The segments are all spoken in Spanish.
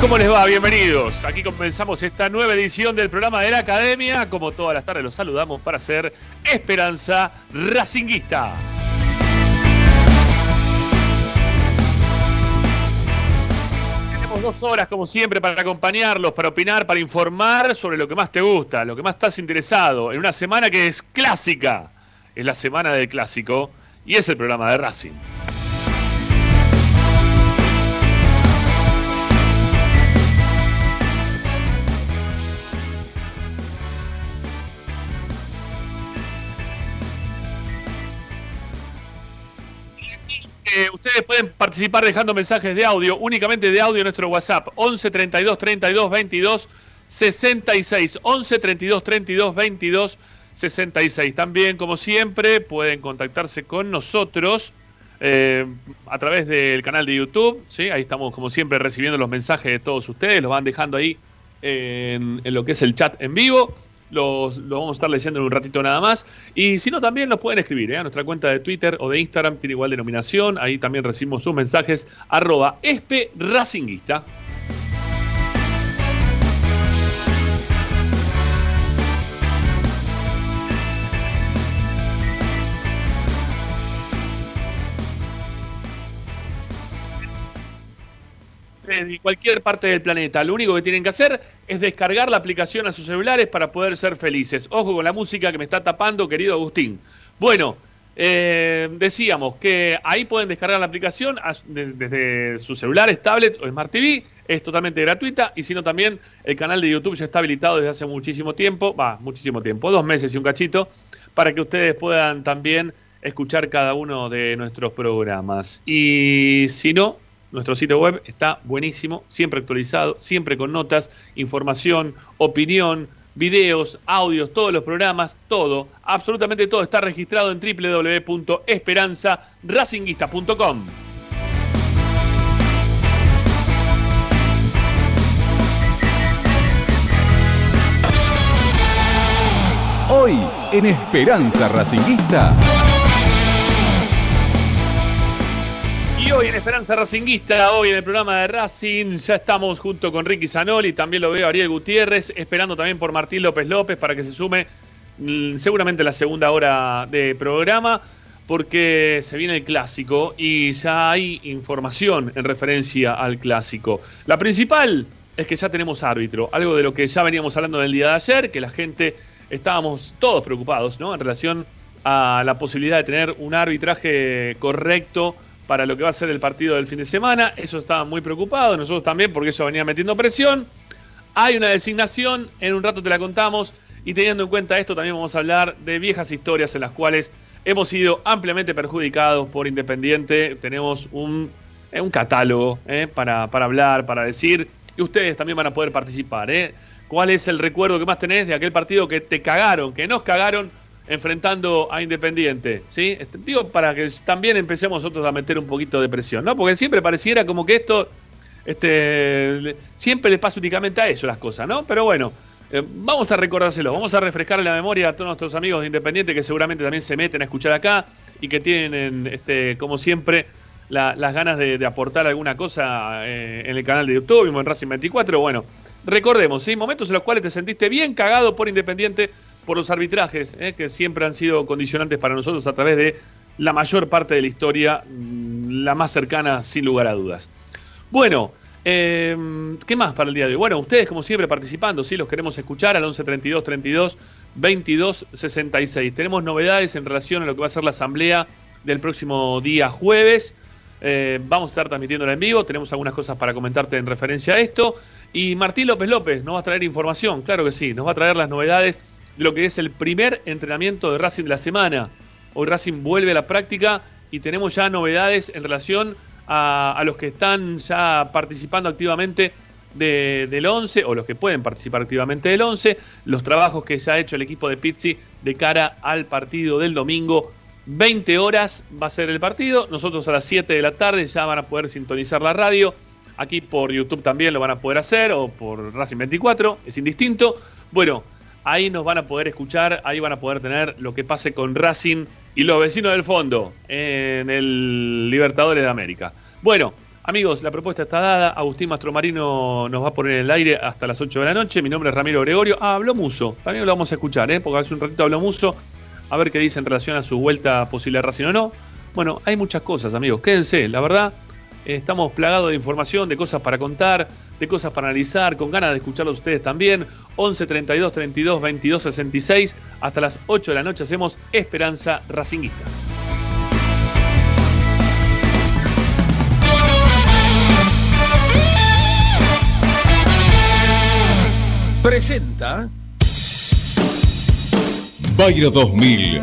¿cómo les va? Bienvenidos. Aquí comenzamos esta nueva edición del programa de la Academia. Como todas las tardes los saludamos para hacer Esperanza Racinguista. Tenemos dos horas, como siempre, para acompañarlos, para opinar, para informar sobre lo que más te gusta, lo que más estás interesado, en una semana que es clásica. Es la semana del clásico y es el programa de Racing. Ustedes pueden participar dejando mensajes de audio, únicamente de audio en nuestro WhatsApp, 11 32 32 22 66. 11 32 32 22 66. También, como siempre, pueden contactarse con nosotros eh, a través del canal de YouTube. ¿sí? Ahí estamos, como siempre, recibiendo los mensajes de todos ustedes. Los van dejando ahí en, en lo que es el chat en vivo los, vamos a estar leyendo en un ratito nada más. Y si no, también nos pueden escribir ¿eh? a nuestra cuenta de Twitter o de Instagram, tiene igual denominación. Ahí también recibimos sus mensajes, arroba espe racinguista. De cualquier parte del planeta. Lo único que tienen que hacer es descargar la aplicación a sus celulares para poder ser felices. Ojo con la música que me está tapando, querido Agustín. Bueno, eh, decíamos que ahí pueden descargar la aplicación desde sus celulares, tablet o Smart TV. Es totalmente gratuita y si no también el canal de YouTube ya está habilitado desde hace muchísimo tiempo, va, muchísimo tiempo, dos meses y un cachito, para que ustedes puedan también escuchar cada uno de nuestros programas. Y si no, nuestro sitio web está buenísimo, siempre actualizado, siempre con notas, información, opinión, videos, audios, todos los programas, todo, absolutamente todo está registrado en www.esperanzaracinguista.com. Hoy en Esperanza Racinguista. Esperanza Racinguista, hoy en el programa de Racing, ya estamos junto con Ricky Zanoli, también lo veo Ariel Gutiérrez, esperando también por Martín López López para que se sume mm, seguramente la segunda hora de programa, porque se viene el clásico y ya hay información en referencia al clásico. La principal es que ya tenemos árbitro, algo de lo que ya veníamos hablando del día de ayer, que la gente estábamos todos preocupados, ¿no? En relación a la posibilidad de tener un arbitraje correcto para lo que va a ser el partido del fin de semana. Eso estaba muy preocupado, nosotros también, porque eso venía metiendo presión. Hay una designación, en un rato te la contamos, y teniendo en cuenta esto también vamos a hablar de viejas historias en las cuales hemos sido ampliamente perjudicados por Independiente. Tenemos un, eh, un catálogo eh, para, para, hablar, para decir, y ustedes también van a poder participar. Eh. ¿Cuál es el recuerdo que más tenés de aquel partido que te cagaron, que nos cagaron enfrentando a Independiente, ¿sí? Este, digo, para que también empecemos nosotros a meter un poquito de presión, ¿no? Porque siempre pareciera como que esto, este, siempre le pasa únicamente a eso las cosas, ¿no? Pero bueno, eh, vamos a recordárselo, vamos a refrescar la memoria a todos nuestros amigos de Independiente que seguramente también se meten a escuchar acá y que tienen, este, como siempre, las ganas de, aportar alguna cosa eh, en el canal de YouTube, en Racing 24. Bueno, recordemos, ¿sí? Momentos en los cuales te sentiste bien cagado por Independiente por los arbitrajes, eh, que siempre han sido condicionantes para nosotros a través de la mayor parte de la historia, mm, la más cercana sin lugar a dudas. Bueno, em, ¿qué más para el día de hoy? Bueno, ustedes como siempre participando, sí, los queremos escuchar al 11 32 32 22 66. Tenemos novedades en relación a lo que va a ser la asamblea del próximo día jueves. Eh, vamos a estar transmitiéndola en vivo, tenemos algunas cosas para comentarte en referencia a esto. Y Martín López López nos va a traer información, claro que sí, nos va a traer las novedades lo que es el primer entrenamiento de Racing de la semana. Hoy Racing vuelve a la práctica y tenemos ya novedades en relación a, los que están ya participando activamente del 11 o los que pueden participar activamente del 11, los trabajos que ya ha hecho el equipo de Pizzi de cara al partido del domingo. 20 horas va a ser el partido, nosotros a las 7 de la tarde ya van a poder sintonizar la radio, aquí por YouTube también lo van a poder hacer o por Racing 24, es indistinto. Bueno, Ahí nos van a poder escuchar, ahí van a poder tener lo que pase con Racing y los vecinos del fondo en el Libertadores de América. Bueno, Amigos, la propuesta está dada. Agustín Mastromarino nos va a poner en el aire hasta las 8 de la noche. Mi nombre es Ramiro Gregorio. Ah, habló Muso. También lo vamos a escuchar, ¿eh? porque hace un ratito habló Muso. A ver qué dice en relación a su vuelta posible a Racing o no. Bueno, hay muchas cosas, amigos. Quédense. La verdad, estamos plagados de información, de cosas para contar, de cosas para analizar, con ganas de escucharlos ustedes también. 11 32 32 22 66. Hasta las 8 de la noche hacemos Esperanza Racinguista. presenta Bayro 2000,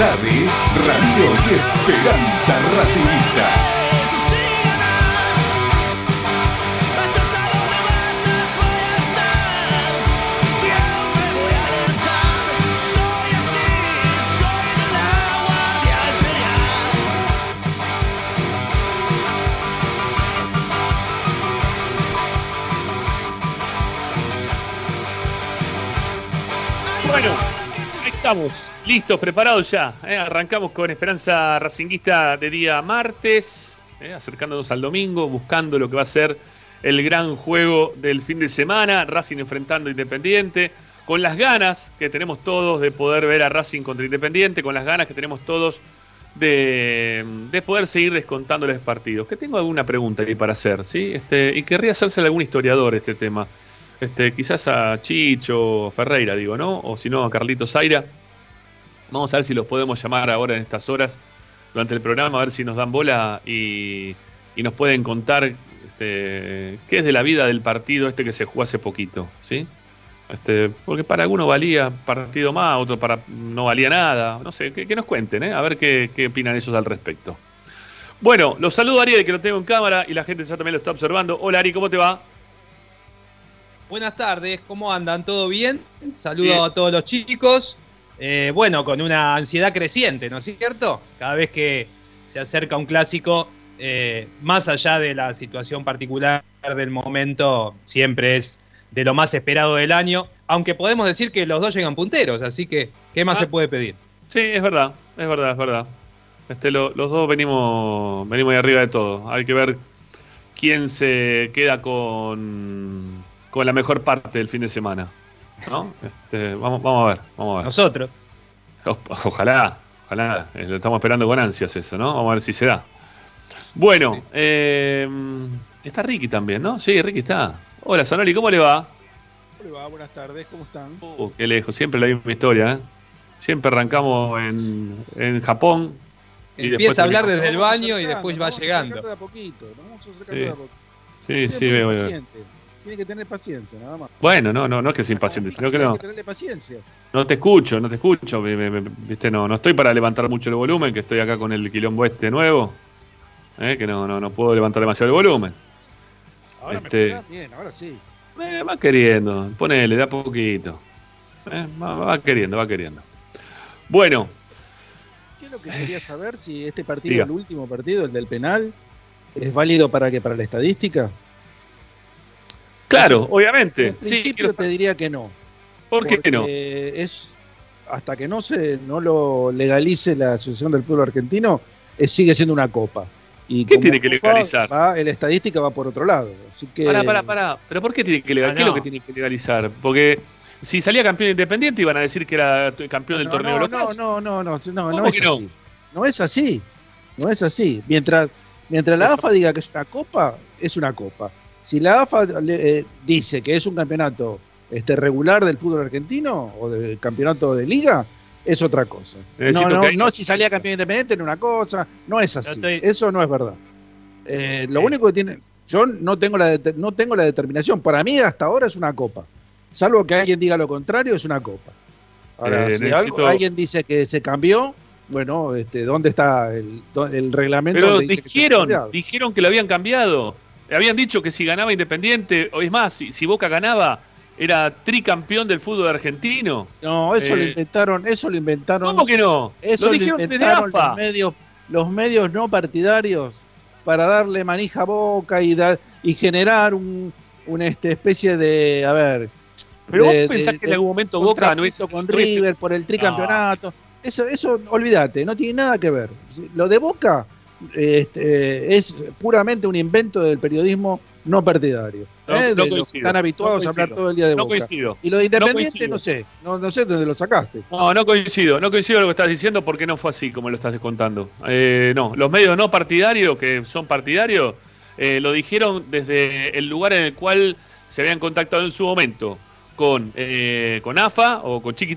Tardes, Radio y Esperanza Racingista. Bueno, estamos Listos, preparados ya. ¿eh? Arrancamos con Esperanza Racinguista de día martes, ¿eh? acercándonos al domingo, buscando lo que va a ser el gran juego del fin de semana. Racing enfrentando a Independiente, con las ganas que tenemos todos de poder ver a Racing contra Independiente, con las ganas que tenemos todos de, poder seguir descontándoles partidos. Que tengo alguna pregunta ahí para hacer, ¿sí? Este, y querría hacerse a algún historiador este tema. Este, quizás a Chicho Ferreira, digo, ¿no? O si no, a Carlito Zaira Vamos a ver si los podemos llamar ahora en estas horas durante el programa, a ver si nos dan bola y, nos pueden contar este, qué es de la vida del partido este que se jugó hace poquito, ¿sí? Este, porque para algunos valía partido más, otro para no valía nada, no sé, que, nos cuenten, ¿eh? a ver qué, qué, opinan ellos al respecto. Bueno, los saludo a Ariel, que lo tengo en cámara y la gente ya también lo está observando. Hola Ari, ¿cómo te va? Buenas tardes, ¿cómo andan? ¿Todo bien? Saludo a todos los chicos. Eh, bueno, con una ansiedad creciente, ¿no es cierto? Cada vez que se acerca un clásico, eh, más allá de la situación particular del momento, siempre es de lo más esperado del año, aunque podemos decir que los dos llegan punteros, así que, ¿qué más ah. se puede pedir? Sí, es verdad, es verdad, es verdad. Este, los dos venimos, venimos ahí arriba de todo. Hay que ver quién se queda con, con la mejor parte del fin de semana. ¿No? Este, vamos, vamos a ver, vamos a ver. Nosotros. ojalá, ojalá, eh, lo estamos esperando con ansias eso, ¿no? Vamos a ver si se da. Bueno, eh, está Ricky también, ¿no? Sí, Ricky está. Hola, Sonori, ¿cómo le va? ¿Cómo le va? Buenas tardes, ¿cómo están? Uh, qué lejos, siempre la misma historia, ¿eh? Siempre arrancamos en, en Japón. Y Empieza a hablar desde el baño y después va llegando. De a poquito, vamos a sí. de a poquito. Sí, sí, veo. Tiene que tener paciencia, nada más. Bueno, no, no, no es que sea impaciente, sino que no. que tenerle paciencia. No te escucho, no te escucho. viste, no, no estoy para levantar mucho el volumen, que estoy acá con el quilombo este nuevo. Eh, que no, no, no puedo levantar demasiado el volumen. Ahora este, bien, ahora sí. Eh, va queriendo, ponele, da poquito. Eh, va, queriendo, va queriendo. Bueno. ¿Qué es lo que quería saber? Si este partido, el último partido, el del penal, es válido para que para la estadística. Claro, obviamente. En principio te diría que no. ¿Por qué no? Es hasta que no se no lo legalice la Asociación del Fútbol Argentino, sigue siendo una copa. Y ¿Qué tiene que legalizar? Va, la estadística va por otro lado. Así que... Pará, pará, pará. ¿Pero por qué tiene que legalizar? Ah, ¿Qué es lo que tiene que legalizar? Porque si salía campeón independiente iban a decir que era campeón del torneo no, local. No, no, no, no, no, no es así. No es así. No es así. Mientras, mientras la AFA diga que es una copa, es una copa. Si la AFA eh, dice que es un campeonato este, regular del fútbol argentino o del campeonato de liga, es otra cosa. No, no, no, si salía campeón independiente en una cosa, no es así. Eso no es verdad. Eh, lo único que tiene, yo no tengo, la no tengo la determinación. Para mí hasta ahora es una copa. Salvo que alguien diga lo contrario, es una copa. Ahora, Eh, si necesito- algo- alguien dice que se cambió, bueno, este, ¿dónde está el, el reglamento? Pero dice dijeron, dijeron que lo habían cambiado. Habían dicho que si ganaba Independiente, o es más, si, si Boca ganaba, era tricampeón del fútbol argentino. No, eso lo eh, inventaron, eso lo inventaron. ¿Cómo que no? Eso lo lo, dijeron inventaron los medios, los medios no partidarios para darle manija a Boca y dar y generar un, una este, especie de, a ver, Pero de- vos pensás de- que en algún momento Boca no contrapito con no es- River por el tricampeonato. Eso, eso, olvídate, no tiene nada que ver. Lo de Boca este, es puramente un invento del periodismo no partidario. No, ¿eh? no coincido, están habituados no a hablar todo el día de Boca. coincido. Y lo de Independiente, no, sé, no, no sé de dónde lo sacaste. No, no coincido, no coincido con lo que estás diciendo porque no fue así como lo estás contando. Eh, no, los medios no partidarios, que son partidarios, eh, lo dijeron desde el lugar en el cual se habían contactado en su momento con, eh, con AFA o con Chiqui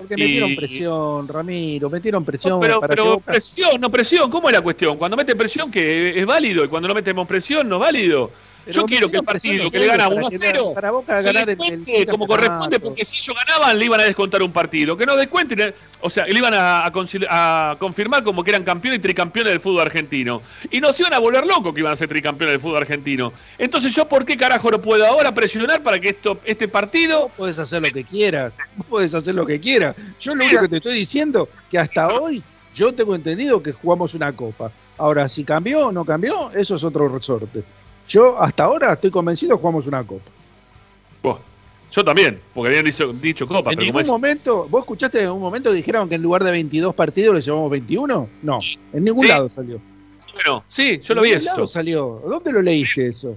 Porque Y- metieron presión, Ramiro, metieron presión No, pero para pero presión, no presión, ¿cómo es la cuestión? Cuando mete presión que es válido y cuando no metemos presión no es válido. Pero Yo quiero que el partido que le gana para 1 a que 0 Para Boca se ganar el, el descuente como corresponde, porque si ellos ganaban le iban a descontar un partido. Que no descuenten, o sea, le iban a, a a confirmar como que eran campeones y tricampeones del fútbol argentino. Y nos iban a volver locos que iban a ser tricampeones del fútbol argentino. Entonces, ¿yo por qué carajo no puedo ahora presionar para que esto este partido Vos podés hacer lo que quieras, vos podés hacer lo que quieras. Yo lo único que te estoy diciendo que hasta hoy yo tengo entendido que jugamos una copa. Ahora, si cambió o no cambió, eso es otro resorte. Yo hasta ahora estoy convencido que jugamos una copa. Buah, yo también, porque habían dicho, dicho Copa, En pero como ningún es- momento, ¿vos escuchaste en un momento dijeron que en lugar de 22 partidos le llevamos 21? No, en ningún Sí. lado salió. bueno, sí, yo lo ¿En vi ningún lado eso. salió? ¿Dónde lo leíste eso?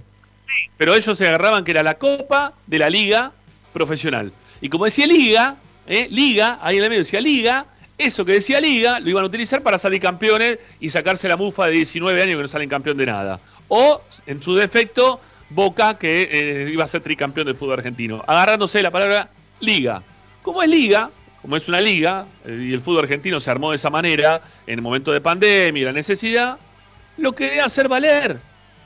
pero ellos se agarraban que era la copa de la liga profesional. Y como decía liga, ¿eh? liga, ahí en el medio decía liga, eso que decía liga lo iban a utilizar para salir campeones y sacarse la mufa de 19 años que no salen campeón de nada. O, en su defecto, Boca que eh, iba a ser tricampeón del fútbol argentino. Agarrándose la palabra liga. Como es liga, como es una liga, eh, y el fútbol argentino se armó de esa manera en el momento de pandemia y la necesidad, lo querían hacer valer.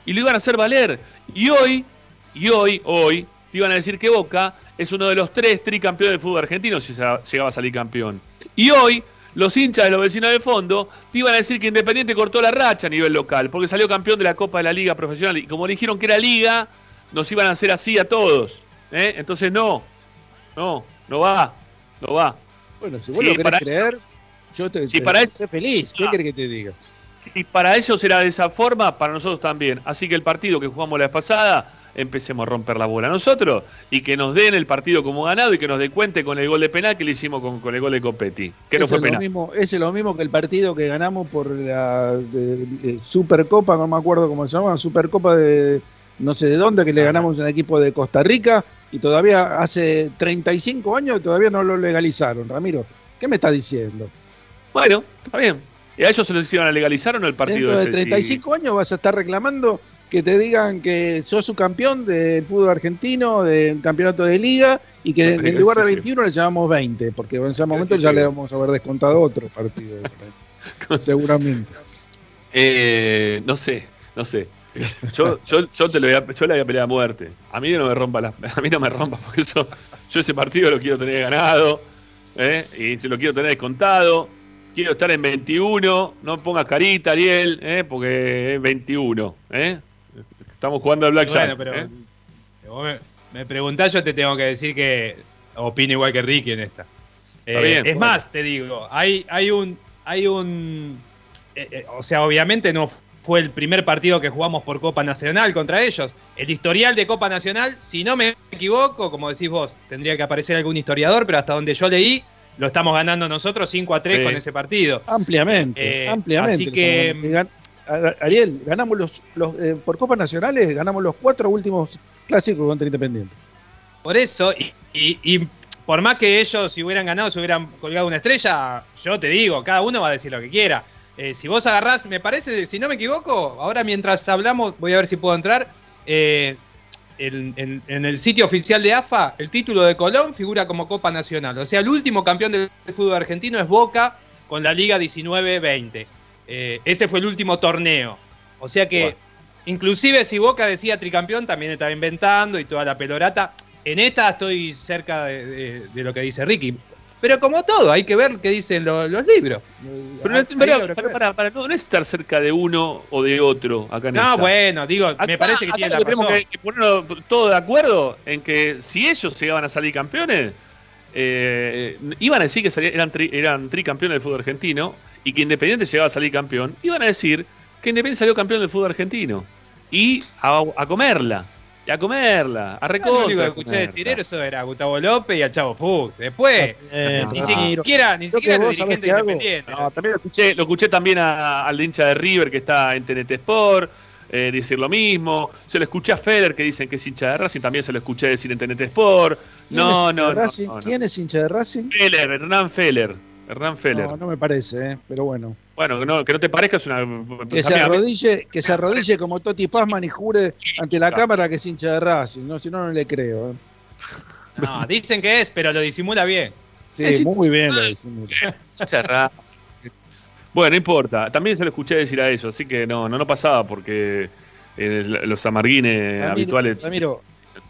Y lo iban a hacer valer. Y hoy, y hoy, hoy, te iban a decir que Boca es uno de los tres tricampeones del fútbol argentino si se- llegaba a salir campeón. Y hoy, los hinchas de los vecinos de fondo te iban a decir que Independiente cortó la racha a nivel local, porque salió campeón de la Copa de la Liga Profesional. Y como dijeron que era liga, nos iban a hacer así a todos. ¿eh? Entonces no, no, no va, no va. Bueno, si vos Sí, lo querés para eso- creer, yo te, Sí, te- para eso- feliz. ¿Qué Ah. querés que te diga? Si para ellos era de esa forma, para nosotros también. Así que el partido que jugamos la vez pasada, empecemos a romper la bola nosotros y que nos den el partido como ganado y que nos dé cuente con el gol de penal que le hicimos con, con el gol de Copetti. Que no fue penal. mismo, ese es lo mismo que el partido que ganamos por la de- de Supercopa, no me acuerdo cómo se llama, Supercopa de no sé de dónde, que le Ah. ganamos a un equipo de Costa Rica y todavía hace 35 años todavía no lo legalizaron, Ramiro. ¿Qué me estás diciendo? Bueno, está bien. ¿Y a ellos se los iban a legalizar o no el partido Dentro de ese? 35 años vas a estar reclamando que te digan que sos subcampeón del fútbol argentino, del campeonato de liga, y que en lugar de sí, sí. 21 le llamamos 20, porque en ese momento ya le vamos a haber descontado otro partido. seguramente. Eh, no sé, no sé. Yo, yo, yo te lo voy a, yo le voy a pelear a muerte. A mí no me rompa la, a mí no me rompa, porque yo, yo ese partido lo quiero tener ganado, ¿eh? y yo lo quiero tener descontado. Quiero estar en 21, no pongas carita, Ariel, ¿eh? porque es 21. ¿eh? Estamos jugando al Blackjack. Bueno, pero ¿eh? vos me, me preguntás, yo te tengo que decir que opino igual que Ricky en esta. Eh, bien, es bueno. más, te digo, hay, hay un, hay un, eh, eh, o sea, obviamente no fue el primer partido que jugamos por Copa Nacional contra ellos. El historial de Copa Nacional, si no me equivoco, como decís vos, tendría que aparecer algún historiador, pero hasta donde yo leí, lo estamos ganando nosotros 5 a 3 Sí. con ese partido. Ampliamente, Eh, ampliamente. así que- Ariel, ganamos los, los eh, por Copas Nacionales, ganamos los cuatro últimos clásicos contra Independiente. Por eso, y, y- y por más que ellos si hubieran ganado, se hubieran colgado una estrella, yo te digo, cada uno va a decir lo que quiera. Eh, si vos agarrás, me parece, si no me equivoco, ahora mientras hablamos, voy a ver si puedo entrar. eh, en, en- en el sitio oficial de AFA, el título de Colón figura como Copa Nacional. O sea, el último campeón del fútbol argentino es Boca con la Liga 19-20. Eh, ese fue el último torneo. O sea que, Bueno. inclusive si Boca decía tricampeón, también estaba inventando y toda la pelorata. En esta estoy cerca de, de- de lo que dice Ricky. Pero como todo, hay que ver qué dicen los libros. Pero, no, es, para, para, no, es estar cerca de uno o de otro acá en No, bueno, digo, me parece que tiene la tenemos que, que ponernos todos de acuerdo en que si ellos llegaban a salir campeones, eh, iban a decir que eran, eran tricampeones del fútbol argentino y que Independiente llegaba a salir campeón, iban a decir que Independiente salió campeón del fútbol argentino y a comerla a comerla, a recontra. lo único que escuché decir eso era a Gustavo López y a Chavo Fug. Después, ni siquiera, ni siquiera el dirigente independiente. No, también lo escuché, lo escuché también al hincha de River que está en TNT Sport. Eh, decir lo mismo. Se lo escuché a Feder que dicen que es hincha de Racing, también se lo escuché decir en TNT Sport. No, no, no, ¿Quién es hincha de Racing? Feller, Hernán Feller. Hernán Feller. No, no me parece, ¿eh? pero bueno. Bueno, que no, que no te parezca es una. Que se arrodille, que se arrodille como Toti Pazman y jure ante la cámara que es hincha de Racing, ¿no? si no, no le creo. ¿eh? No, dicen que es, pero lo disimula bien. Sí, muy bien lo disimula. Bueno, no importa. También se lo escuché decir a ellos, así que no, no, no pasaba porque eh, los amarguines habituales. Ramiro,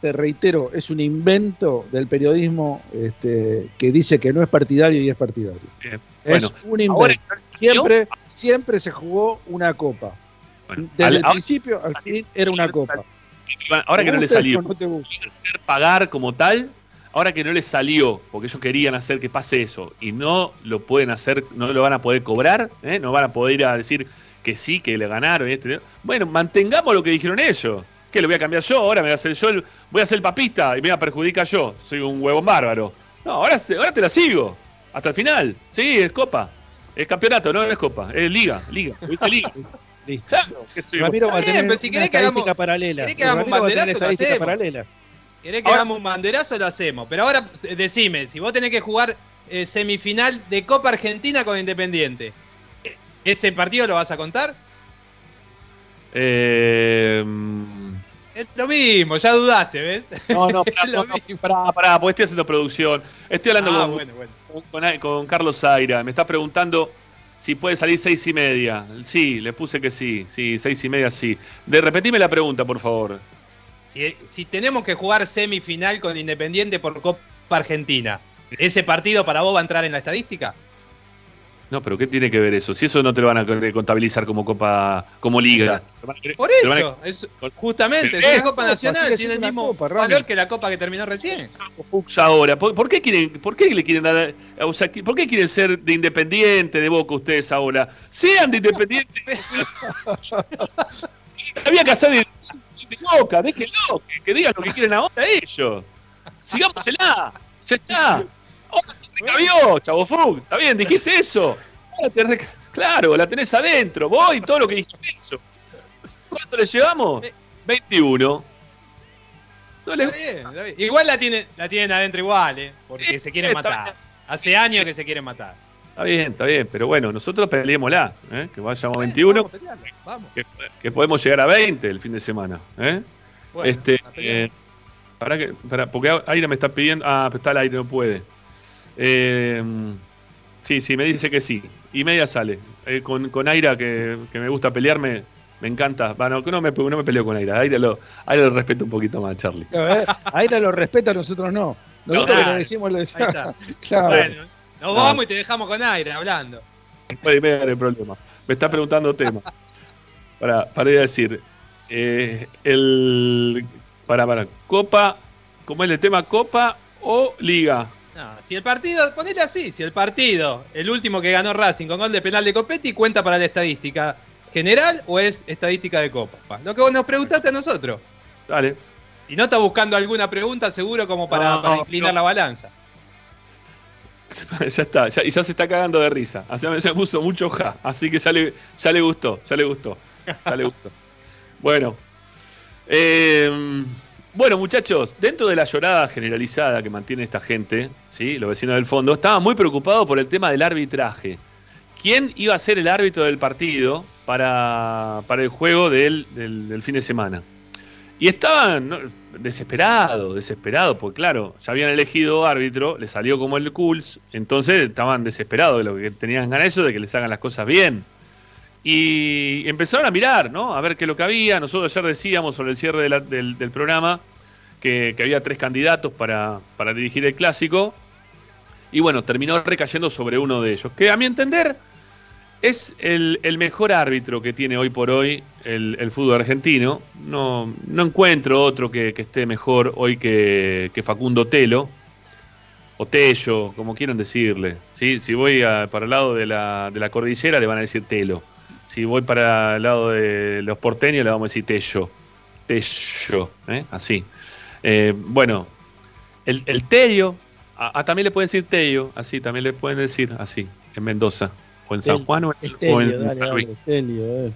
te reitero, es un invento del periodismo este, que dice que no es partidario y es partidario. es un invento. siempre, siempre se jugó una copa. Desde el principio al fin era una copa. Ahora que no le salió, hacer pagar como tal, ahora que no le salió, porque ellos querían hacer que pase eso y no lo pueden hacer, no lo van a poder cobrar, ¿eh? no van a poder ir a decir que sí, que le ganaron. Este, bueno, mantengamos lo que dijeron ellos. ¿Qué le voy a cambiar yo? Ahora me voy a hacer yo, voy a ser el papista y me voy a perjudicar yo. Soy un huevón bárbaro. No, ahora, ahora te la sigo. Hasta el final. Sí, es copa. Es campeonato, no es copa. Es liga, liga. Dice liga. Listo. Claro, Ramiro va a tener una si estadística paralela. ¿Querés que hagamos un banderazo? Estadística paralela. ¿Querés que hagamos un banderazo? Lo hacemos. Pero ahora decime, si vos tenés que jugar eh, semifinal de Copa Argentina con Independiente, ¿ese partido lo vas a contar? Eh, es lo mismo, ya dudaste, ¿ves? No, no, pará, pará, porque estoy haciendo producción. Estoy hablando ah, con, Carlos Zaira. Me está preguntando si puede salir seis y media. Sí, le puse que sí. Sí, seis y media sí. De repetime la pregunta, por favor. Si, si tenemos que jugar semifinal con Independiente por Copa Argentina, ¿ese partido para vos va a entrar en la estadística? No, pero ¿qué tiene que ver eso? Si eso no te lo van a contabilizar como Copa, como Liga. Por eso, es, justamente, es una Copa Nacional, tiene el mismo valor que la Copa que terminó recién. Fux ahora, ¿Por, qué quieren, por qué le quieren dar, o sea, por qué quieren ser de Independiente, de Boca ustedes ahora? Sean de Independiente. Había que hacer de, Boca, déjenlo, que, que, digan lo que quieren ahora ellos. Sigámosela, ya está. Ahora recabió, Chavo Fug. Está bien, dijiste eso. Claro, la tenés adentro. Vos y todo lo que dijiste eso. ¿Cuánto le llevamos? 21. Igual la tienen, la tienen adentro igual, ¿eh? Porque se quieren matar. Hace años que se quieren matar. Está bien, está bien, pero bueno, nosotros peleémosla, ¿eh? que vayamos a 21, vamos, Que, podemos llegar a 20 el fin de semana. ¿eh? este, eh, para que, para, porque Aire me está pidiendo, ah, está el aire, no puede. Eh, sí, sí, me dice que sí. Y media sale. Eh, con, con Aira, que, me gusta pelearme, me encanta. Bueno, no me, no me peleo con Aira. Aira lo, Aira lo respeto un poquito más, Charlie. Eh, Aira lo respeta, nosotros no. Nosotros le decimos lo decimos. claro. Bueno, nos vamos y te dejamos con Aira hablando. Puede el problema. Me está preguntando tema. Para, para ir a decir. Eh, el. Para, para. Copa. ¿Cómo es el tema? ¿Copa o Liga? Si el partido, ponele así, si el partido, el último que ganó Racing con gol de penal de Copetti, cuenta para la estadística general o es estadística de Copa. Lo que vos nos preguntaste a nosotros. Dale. Y no está buscando alguna pregunta seguro como para, inclinar la balanza. ya está, y ya se está cagando de risa. Así me puso mucho ja, así que ya le, ya le gustó, ya le gustó, ya le gustó. bueno, eh, bueno, muchachos, dentro de la llorada generalizada que mantiene esta gente, ¿sí? los vecinos del fondo, estaban muy preocupados por el tema del arbitraje. ¿Quién iba a ser el árbitro del partido para, para el juego del, fin de semana? Y estaban desesperados, desesperados, porque claro, ya habían elegido árbitro, le salió como el Cools, entonces estaban desesperados de lo que tenían ganas eso, de que les hagan las cosas bien. Y empezaron a mirar, ¿no? A ver qué es lo que había. Nosotros ayer decíamos sobre el cierre del, programa que, había tres candidatos para, dirigir el clásico. Y bueno, terminó recayendo sobre uno de ellos, que a mi entender es el, mejor árbitro que tiene hoy por hoy el, fútbol argentino. No, no encuentro otro que, esté mejor hoy que, Facundo Telo, o Tello, como quieran decirle. ¿sí? Si voy para el lado de la, de la cordillera le van a decir Telo. Si voy para el lado de los porteños le vamos a decir Tello. Tello, ¿eh? así. Eh, bueno, el, el Tello, a, también le pueden decir Tello, así, también le pueden decir así, en Mendoza. O en San Juan o en, eh.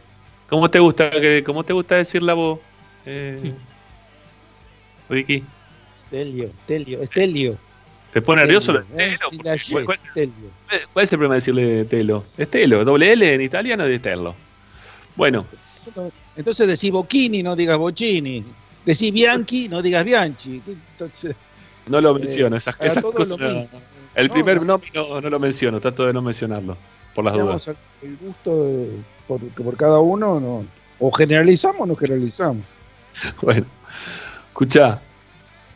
¿Cómo te gusta que, cómo te gusta decir la voz? Eh, Ricky. Telio, Telio, Estelio. ¿Te pone nervioso? ¿eh? ¿Cuál, cuál, es el problema de decirle Telo? Estelo, doble L en italiano de Telo. Bueno. Entonces decís Bocchini, no digas Bocchini. Decís Bianchi, no digas Bianchi. Entonces, no lo menciono, esas, cosas. el primer nombre no, no, lo menciono, trato de no mencionarlo por las dudas. El gusto por, por, cada uno, no, o generalizamos o no generalizamos. Bueno, escucha,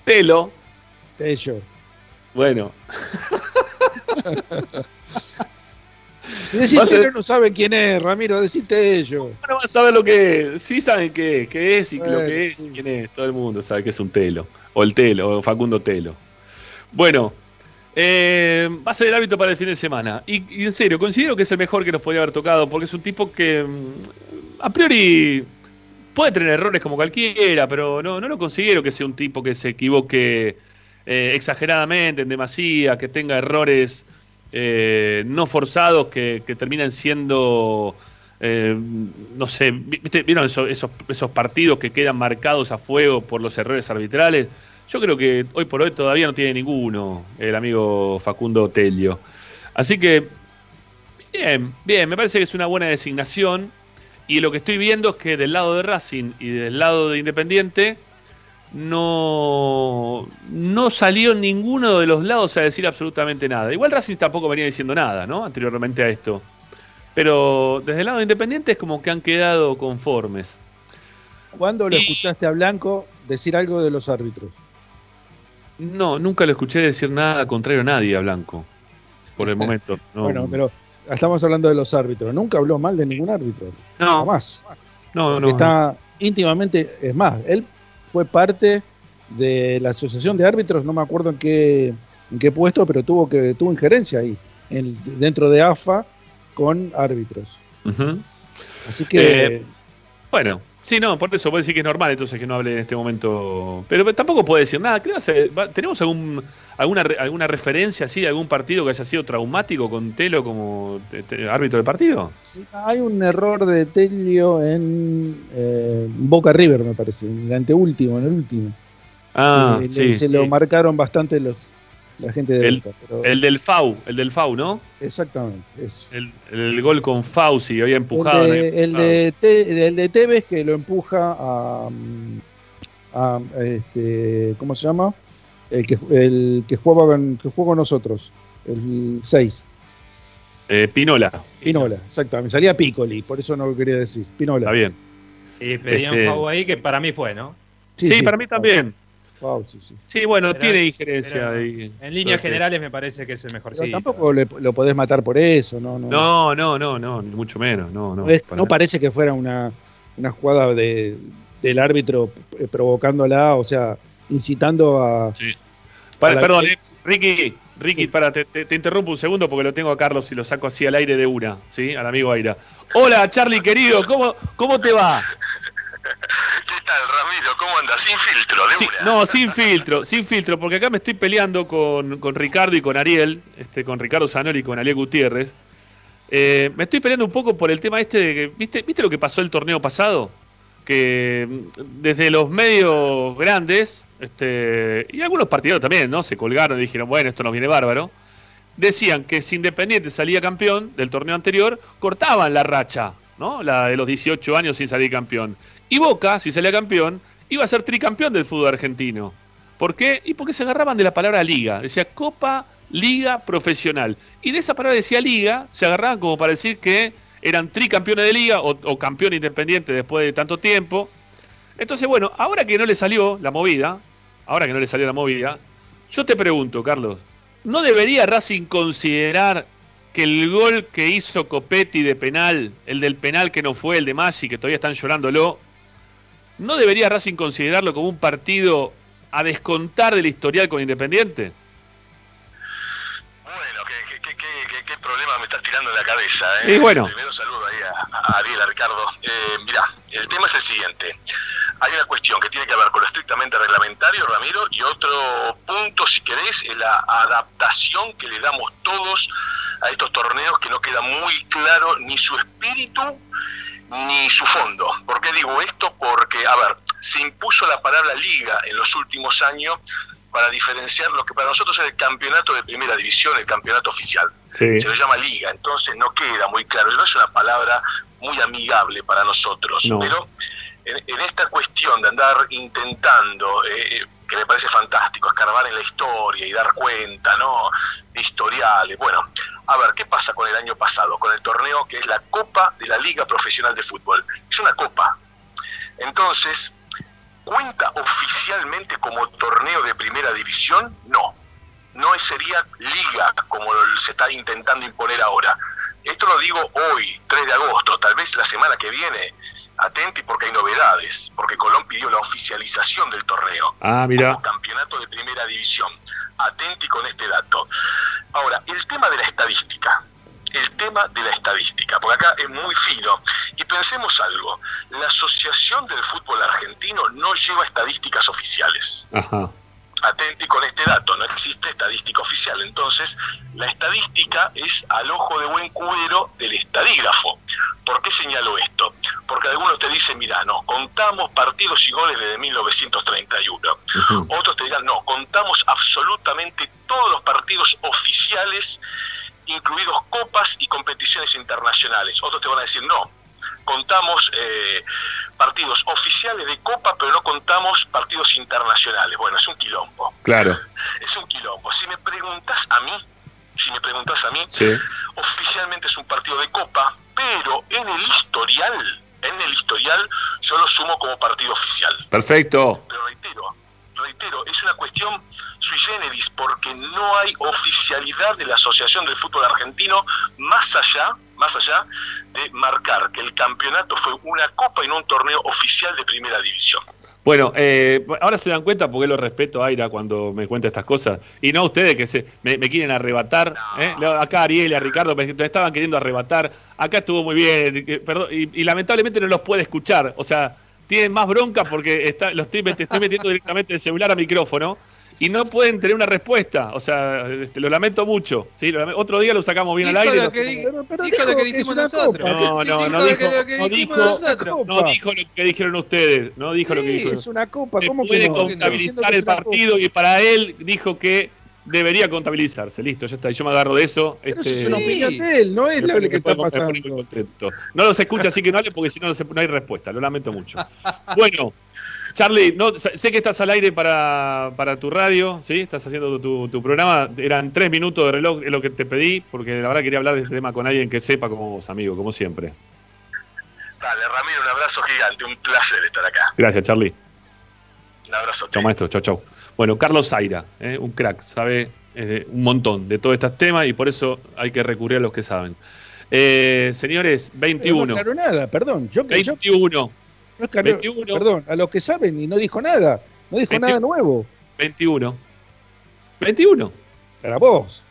Telo. Tello. Bueno. si decís Telo no saben quién es, Ramiro, deciste ello. No van a saber lo que es. Sí saben qué, qué es y lo que es quién es. Todo el mundo sabe que es un Telo. O el Telo, o Facundo Telo. Bueno, eh, va a ser el hábito para el fin de semana. Y, en serio, considero que es el mejor que nos podía haber tocado, porque es un tipo que mm, a priori puede tener errores como cualquiera, pero no, no lo considero que sea un tipo que se equivoque eh, exageradamente, en demasía, que tenga errores eh, no forzados que, terminan siendo... no sé, ¿vieron esos, esos partidos que quedan marcados a fuego por los errores arbitrales? Yo creo que hoy por hoy todavía no tiene ninguno el amigo Facundo Telio. Así que, bien, bien, me parece que es una buena designación. Y lo que estoy viendo es que del lado de Racing y del lado de Independiente no, no salió ninguno de los lados a decir absolutamente nada. Igual Racing tampoco venía diciendo nada, ¿no? Anteriormente a esto. Pero desde el lado de Independiente es como que han quedado conformes. ¿Cuándo lo escuchaste a Blanco decir algo de los árbitros? No, nunca lo escuché decir nada contrario a nadie a Blanco. Por el momento. Bueno, pero estamos hablando de los árbitros. Nunca habló mal de ningún árbitro. No. más. No, no. Está íntimamente. Es más, él fue parte de la asociación de árbitros, no me acuerdo en qué, en qué puesto, pero tuvo que tuvo injerencia ahí, en, dentro de AFA, con árbitros. Así que. Eh, bueno, Sí, no, por eso puede decir que es normal entonces que no hable en este momento. Pero tampoco puede decir nada. ¿Tenemos algún, alguna, alguna referencia así de algún partido que haya sido traumático con Telo como árbitro del partido? Sí, hay un error de Telio en eh, Boca River, me parece, en el anteúltimo, en el último. Ah, eh, sí. Se lo marcaron bastante los, la gente de el, el del FAU, el del FAU, ¿no? Exactamente. El, gol con FAU, si había empujado. El de, el de, Tevez que lo empuja a, a, este, ¿cómo se llama? El que, el que juega con, que juega con nosotros, el 6. Eh, Pinola. Pinola, exactamente. Me salía Piccoli, por eso no lo quería decir. Pinola. Está bien. Y pedía un este FAU ahí que para mí fue, ¿no? Sí, para mí también sí, bueno, tiene injerencia. En líneas generales me parece que es el mejor. tampoco lo podés matar por eso, ¿no? No, no, no, no, mucho menos. No, no, no, parece que fuera una, una jugada de, del árbitro provocándola, o sea, incitando a. Sí. perdón, eh, Ricky, Ricky, para, te, te, interrumpo un segundo porque lo tengo a Carlos y lo saco así al aire de una, ¿sí? Al amigo Aira. Hola, Charlie, querido, ¿cómo, cómo te va? ¿Qué tal, Ramiro? ¿Cómo andas? Sin filtro, de No, sin filtro, sin filtro, porque acá me estoy peleando con, Ricardo y con Ariel, este, con Ricardo Zanoli y con Ariel Gutiérrez. Eh, me estoy peleando un poco por el tema este de que, ¿viste, ¿viste lo que pasó el torneo pasado? Que mm, desde los medios grandes, este, y algunos partidos también, ¿no? Se colgaron y dijeron, bueno, esto nos viene bárbaro. Decían que si Independiente salía campeón del torneo anterior, cortaban la racha, ¿no? La de los 18 años sin salir campeón. Y Boca, si salía campeón, iba a ser tricampeón del fútbol argentino. ¿Por qué? Y porque se agarraban de la palabra liga. Decía Copa Liga Profesional. Y de esa palabra decía liga, se agarraban como para decir que eran tricampeones de liga o, campeón independiente después de tanto tiempo. Entonces, bueno, ahora que no le salió la movida, ahora que no le salió la movida, yo te pregunto, Carlos, ¿no debería Racing considerar que el gol que hizo Copetti de penal, el del penal que no fue, el de Maggi, que todavía están llorándolo, ¿no debería Racing considerarlo como un partido a descontar del historial con Independiente? Bueno, qué, qué, qué, qué problema me estás tirando en la cabeza. ¿eh? Y bueno. Primero saludo ahí a, a Ariel, a Ricardo. Eh, mirá, el tema es el siguiente. Hay una cuestión que tiene que ver con lo estrictamente reglamentario, Ramiro, y otro punto, si querés, es la adaptación que le damos todos a estos torneos que no queda muy claro ni su espíritu ni su fondo. ¿Por qué digo esto? Porque, a ver, se impuso la palabra liga en los últimos años para diferenciar lo que para nosotros es el campeonato de primera división, el campeonato oficial. Sí. Se le llama liga, entonces no queda muy claro, no es una palabra muy amigable para nosotros, No. pero en, esta cuestión de andar intentando, eh, que me parece fantástico, escarbar en la historia y dar cuenta, ¿no? De historiales. Bueno, a ver, ¿qué pasa con el año pasado? Con el torneo que es la Copa de la Liga Profesional de Fútbol. Es una copa. Entonces, ¿cuenta oficialmente como torneo de primera división? No. No sería liga como se está intentando imponer ahora. Esto lo digo hoy, 3 de agosto, tal vez la semana que viene. Atenti porque hay novedades, porque Colón pidió la oficialización del torneo Ah, mira. como campeonato de primera división. Atenti con este dato. Ahora, el tema de la estadística. El tema de la estadística, porque acá es muy fino. Y pensemos algo, la Asociación del Fútbol Argentino no lleva estadísticas oficiales. Ajá. Atenti con este dato, no existe estadística oficial. Entonces, la estadística es al ojo de buen cubero del estadígrafo. ¿Por qué señalo esto? Porque algunos te dicen, mira, no, contamos partidos y goles desde 1931. Ujú. Otros te dirán, no, contamos absolutamente todos los partidos oficiales, incluidos copas y competiciones internacionales. Otros te van a decir, no, contamos eh, partidos oficiales de copa, pero no contamos partidos internacionales. Bueno, es un quilombo. Claro. Es un quilombo. Si me preguntas a mí, si me preguntas a mí, Sí. oficialmente es un partido de copa, pero en el historial, en el historial, yo lo sumo como partido oficial. Perfecto. Pero reitero, reitero, es una cuestión sui generis, porque no hay oficialidad de la Asociación del Fútbol Argentino más allá, más allá de marcar que el campeonato fue una copa y no un torneo oficial de primera división. Bueno, eh, ahora se dan cuenta porque lo respeto a Aira cuando me cuenta estas cosas. Y no ustedes que se, me, me quieren arrebatar. ¿eh? Acá Ariel y a Ricardo me, me estaban queriendo arrebatar. Acá estuvo muy bien. Perdón, y, y lamentablemente no los puede escuchar. O sea, tienen más bronca porque está, los estoy, met- estoy metiendo directamente el celular a micrófono. Y no pueden tener una respuesta. O sea, este, lo lamento mucho. ¿sí? Lo lame- Otro día lo sacamos bien al aire. lo lo que hacemos- di- Pero- pero dijo dijo lo que que dijimos nosotros. No, no, Dijo no lo dijo- que- lo que no dijimos dijo- nosotros. No dijo lo que dijeron ustedes. No dijo lo que Sí, dijo. Es una copa, se ¿cómo que puede no? contabilizar que el partido copa. y para él dijo que debería contabilizarse. Listo, ya está. Yo me agarro de eso. Pero este, eso es una Sí. opinión de él, no es lo pone- que está pasando. contento. No los escucha así que no hable porque si no no, se- no hay respuesta. Lo lamento mucho. Bueno, Charlie, no, sé que estás al aire para, para tu radio, ¿sí? Estás haciendo tu, tu programa. Eran tres minutos de reloj, es lo que te pedí, porque la verdad quería hablar de este tema con alguien que sepa como vos, amigo, como siempre. Dale, Ramiro, un abrazo gigante, un placer estar acá. Gracias, Charlie. Un abrazo. Chao, maestro. Chao, chao. Bueno, Carlos Zaira, ¿eh? un crack, sabe eh, un montón de todos estos temas y por eso hay que recurrir a los que saben. Eh, señores, Pero 21. No aclaró nada, perdón. Yo, que yo 21. no aclaró- 21. Perdón, a los que saben y no dijo nada. No dijo 21. nada nuevo. 21. 21. Para vos.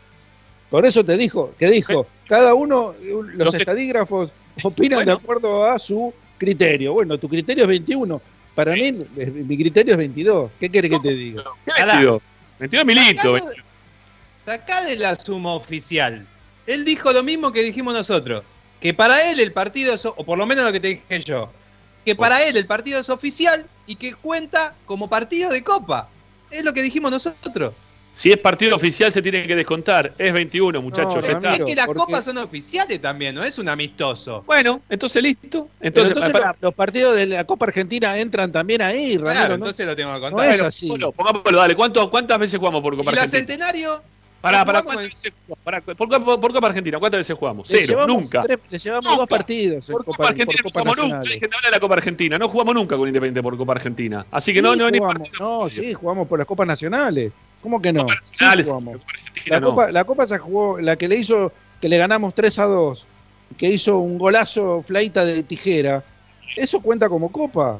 Por eso te dijo, que dijo, cada uno, los, Los est- estadígrafos opinan Bueno. de acuerdo a su criterio. Bueno, tu criterio es 21. Para mí, mi criterio es 22. ¿Qué querés que te diga? ¿Qué Pará. 22? 22 milito. Sacá de- Sacá de la suma oficial. Él dijo lo mismo que dijimos nosotros. Que para él el partido o por lo menos lo que te dije yo, que para él el partido es oficial y que cuenta como partido de copa. Es lo que dijimos nosotros. Si es partido oficial se tiene que descontar. Es 21, muchachos. No, ya Es está. Ramiro. que las porque- copas son oficiales también, no es un amistoso. Bueno, entonces listo. Entonces, los, los partidos de la Copa Argentina entran también ahí, Ramiro. Claro, ¿no? entonces lo tengo que No contar. es Bueno, así. bueno, pongámoslo, dale. ¿Cuánto- ¿Cuántas veces jugamos por Copa y la Argentina? Centenario, Pará, no pará, jugamos ¿cuántas veces jugamos? Pará, por, Copa- por Copa Argentina, ¿cuántas veces jugamos? Le Cero, nunca. tres- le llevamos Nunca. dos partidos Por Copa, Copa, Argentina por no jugamos nunca. De hablar de la Copa Argentina. No jugamos nunca con Independiente por Copa Argentina. Así que no, Sí, no, ni jugamos. partido. No, sí, jugamos por las Copas Nacionales. ¿Cómo que no? Copa Sí, Nacionales, jugamos. Copa Argentina la, copa, la Copa se jugó, la que le hizo, que le ganamos 3 a 2, que hizo un golazo flaita de tijera, eso cuenta como Copa.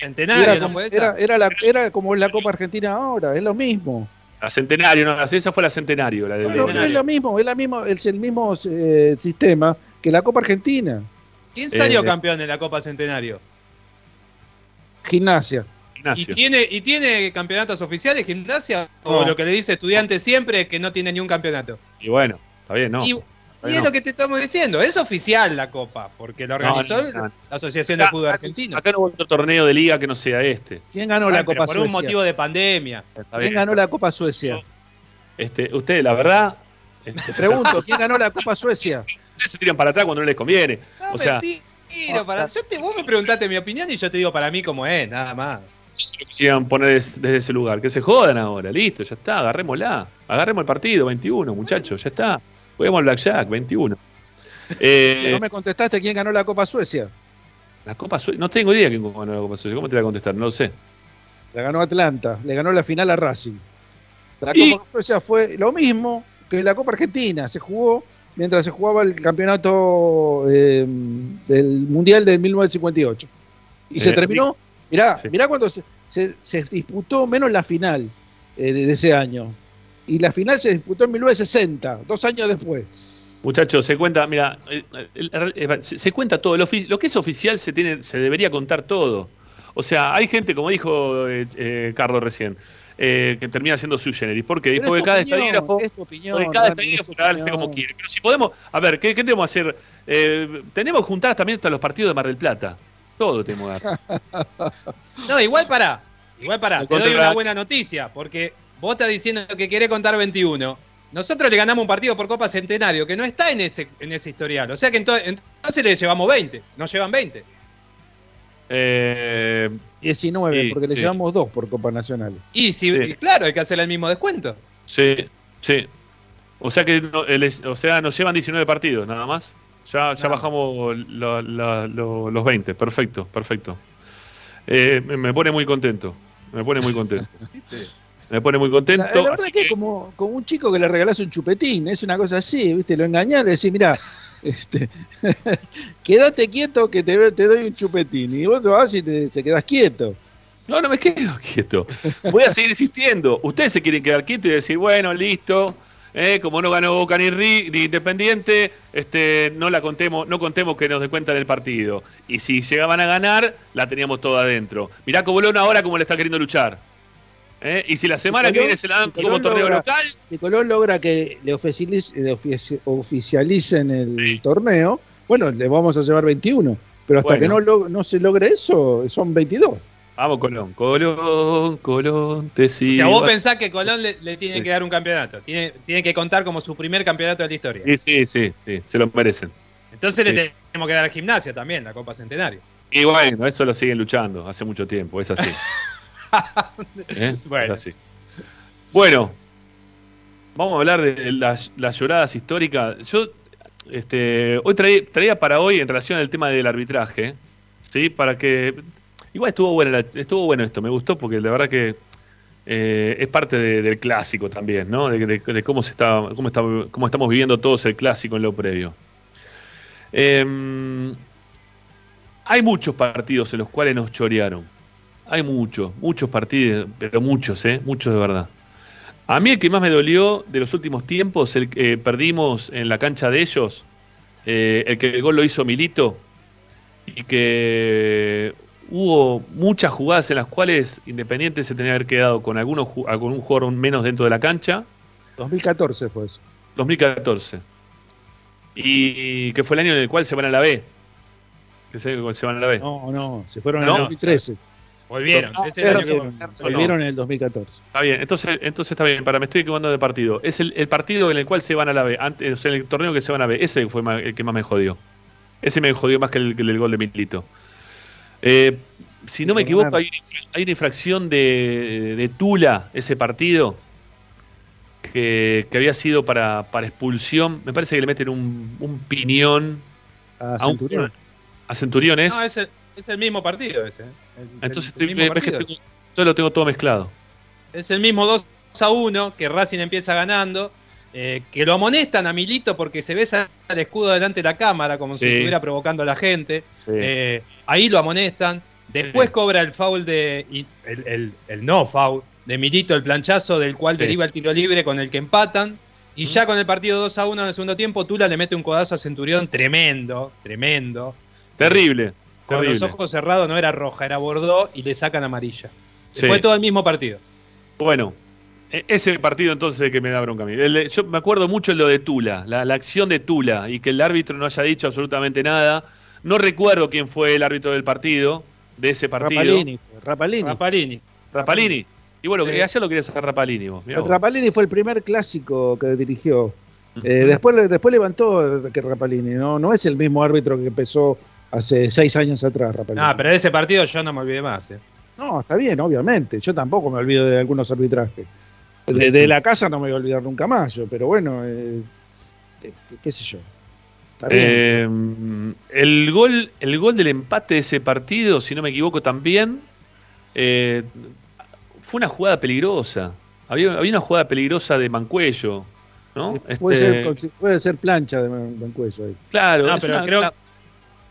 Centenario, era, ¿no como, puede era, ser? era la, era como la Copa Argentina ahora, es lo mismo. La Centenario, no, esa fue la Centenario. La del- No, no, es lo mismo, es, la mismo, es el mismo eh, sistema que la Copa Argentina. ¿Quién salió Eh, campeón en la Copa Centenario? Gimnasia. ¿Y tiene, ¿Y tiene campeonatos oficiales gimnasia? ¿O No. lo que le dice estudiante siempre es que no tiene ni un campeonato? Y bueno, está bien, ¿no? y y es lo que te estamos diciendo, es oficial la Copa, porque la organizó No, no, no. la Asociación de Acá- Fútbol Argentino. Acá no hubo otro torneo de liga que no sea este. ¿Quién ganó Ah, la pero Copa por Suecia? un motivo de pandemia. Está ¿Quién bien. ganó la Copa Suecia? Este, ustedes, la verdad, este, Te pregunto, ¿quién ganó la Copa Suecia? ustedes se tiran para atrás cuando no les conviene. No, O sea- mentira, para, yo te, vos me preguntaste mi opinión y yo te digo para mí cómo es, nada más. lo quisieran poner des- desde ese lugar. Que se jodan ahora, listo, ya está, agarrémosla. Agarremos el partido, 21, muchachos, ya está. Juguemos al Blackjack, 21. Eh, No me contestaste quién ganó la Copa Suecia. la Copa Suecia, no tengo idea quién ganó la Copa Suecia. ¿Cómo te voy a contestar? No lo sé. La ganó Atlanta, le ganó la final a Racing. La Y- Copa Suecia fue lo mismo que la Copa Argentina, se jugó mientras se jugaba el campeonato eh, del Mundial de 1958. Y se Eh, terminó, mirá, sí. mirá cuando se, se- se disputó menos la final eh, de ese año. Y la final se disputó en 1960, dos años después. Muchachos, se cuenta, mira, eh, eh, eh, se, cuenta todo. Lo, que es oficial se tiene, se debería contar todo. O sea, hay gente, como dijo eh, eh, Carlos recién, eh, que termina siendo su generis. ¿Por qué? Pero Porque es tu cada opinión, estadígrafo, es tu opinión, porque cada Dani, estadígrafo hace como quiere. Pero si podemos, a ver, ¿qué, qué tenemos que hacer? Eh, tenemos que juntar también hasta los partidos de Mar del Plata. Todo tenemos que dar. No, igual para, igual para, te doy una buena noticia, porque vos estás diciendo que querés contar 21. Nosotros le ganamos un partido por Copa Centenario que no está en ese, en ese historial. O sea que ento- entonces le llevamos 20, nos llevan 20. Eh, 19, Sí, porque le sí. llevamos dos por Copa Nacional. Y si, Sí. claro, hay que hacer el mismo descuento. sí, sí. O sea que no- el- o sea, nos llevan 19 partidos, nada más. Ya, ya No. bajamos lo- la- lo- los 20. Perfecto, perfecto. Eh, me, me pone muy contento. Me pone muy contento. Me pone muy contento. la verdad así que es que- como, como un chico que le regalás un chupetín, es una cosa así, ¿viste? Lo engañás, le decís, mira, este, quédate quieto que te, te doy un chupetín. Y vos te vas y te, te quedás quieto. No, no me quedo quieto. Voy a seguir insistiendo. Ustedes se quieren quedar quietos y decir, bueno, listo. eh, como no ganó Boca ni, Ri- ni Independiente, este, no la contemos, no contemos que nos descuentan el partido. Y si llegaban a ganar, la teníamos toda adentro. Mirá Cobolón ahora como le está queriendo luchar. Eh, Y si la semana que Colón- viene se la dan si como torneo logra- local, Si Colón logra que le, le ofici- oficialicen el Sí. torneo, bueno, le vamos a llevar 21. Pero hasta Bueno. que no, no se logre eso, son 22. vamos Colón. Colón, Colón, te O sigo. sea, vos pensás que Colón le, le tiene Sí. que dar un campeonato. Tiene, tiene que contar como su primer campeonato de la historia. Sí, sí, sí, sí, se lo merecen. Entonces Sí. le tenemos que dar a gimnasia también, la Copa Centenario. Y bueno, eso lo siguen luchando hace mucho tiempo, es así. ¿Eh? Bueno. Es así. Bueno, vamos a hablar de las, las lloradas históricas. Yo este, hoy traía, traía para hoy en relación al tema del arbitraje, ¿sí? Para que. Igual estuvo bueno, la- estuvo bueno esto, me gustó porque la verdad que eh, es parte de- del clásico también, ¿no? De, de- de cómo se está, cómo está, cómo estamos viviendo todos el clásico en lo previo. Em, hay muchos partidos en los cuales nos chorearon. Hay muchos, muchos partidos, pero muchos, ¿eh? Muchos de verdad. A mí el que más me dolió de los últimos tiempos, el que perdimos en la cancha de ellos, eh, el que el gol lo hizo Milito, y que hubo muchas jugadas en las cuales Independiente se tenía que haber quedado con, algunos, con un jugador menos dentro de la cancha, 2014 fue eso. 2014. Y que fue el año en el cual se van a la B. Que se, se van a la B. No, no, se fueron en el 2013. Volvieron. No, ese es el no, año que- no, no. Volvieron en el 2014. Está bien, entonces, entonces está bien, para me estoy equivocando de partido. Es el, el partido en el cual se van a la B, antes, o sea, el torneo que se van a B, ese fue el que más me jodió. Ese me jodió más que el, el gol de Milito. Eh, si no me equivoco, hay, hay una infracción de, de Tula, ese partido, que, que había sido para, para expulsión. Me parece que le meten un, un piñón A a, un- Centurión. a Centurión. ¿es? No, es el, es el mismo partido ese. ¿Eh? El- Entonces el estoy, ves que tengo- yo lo tengo todo mezclado. Es el mismo 2 a 1 que Racing empieza ganando. eh, que lo amonestan a Milito porque se besa el escudo delante de la cámara, como si estuviera provocando a la gente. Eh, ahí lo amonestan. Después cobra el foul de. El, no foul de Milito, el planchazo del cual deriva el tiro libre con el que empatan. Y ya con el partido 2 a 1 en el segundo tiempo, Tula le mete un codazo a Centurión tremendo, tremendo. Terrible. Con los ojos cerrados no era roja, era bordó y le sacan amarilla. Fue todo el mismo partido. Bueno, e-, ese partido entonces que me da bronca a mí. yo me acuerdo mucho de lo de Tula, la, acción de Tula, y que el árbitro no haya dicho absolutamente nada. No recuerdo quién fue el árbitro del partido, de ese partido. Rapalini. Rapalini. Rapalini. Rapalini. Y bueno, sí. ayer lo quería sacar Rapalini. Vos, Rapalini fue el primer clásico que dirigió. Eh, después, después levantó que Rapalini, ¿no? No es el mismo árbitro que empezó hace seis años atrás, Rapalini. Ah, pero de ese partido yo no me olvidé más. ¿eh? No, está bien, obviamente. Yo tampoco me olvido de algunos arbitrajes. De, la casa no me voy a olvidar nunca más yo, pero bueno, eh, qué, sé yo. Eh, el, gol, el gol del empate de ese partido, si no me equivoco también, eh, fue una jugada peligrosa. Había, una jugada peligrosa de Mancuello. ¿no? Puede, este, ser, puede ser plancha de Mancuello ahí. Claro, pero creo,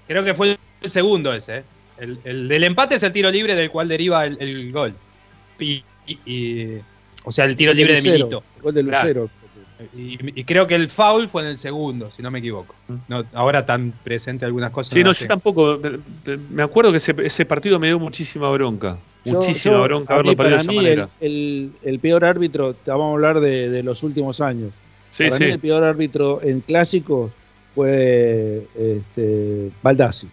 creo que fue el segundo ese. El, del empate es el tiro libre del cual deriva el, gol. y, o sea, el tiro libre de Milito. gol de Lucero. Y, creo que el foul fue en el segundo, si no me equivoco. No, ahora tan presente algunas cosas. Sí, no, yo tampoco. Me acuerdo que ese, partido me dio muchísima bronca. muchísima bronca haberlo perdido de esa manera. El, peor árbitro, te vamos a hablar de, los últimos años. Sí, para mí el peor árbitro en clásicos fue este, Baldassi.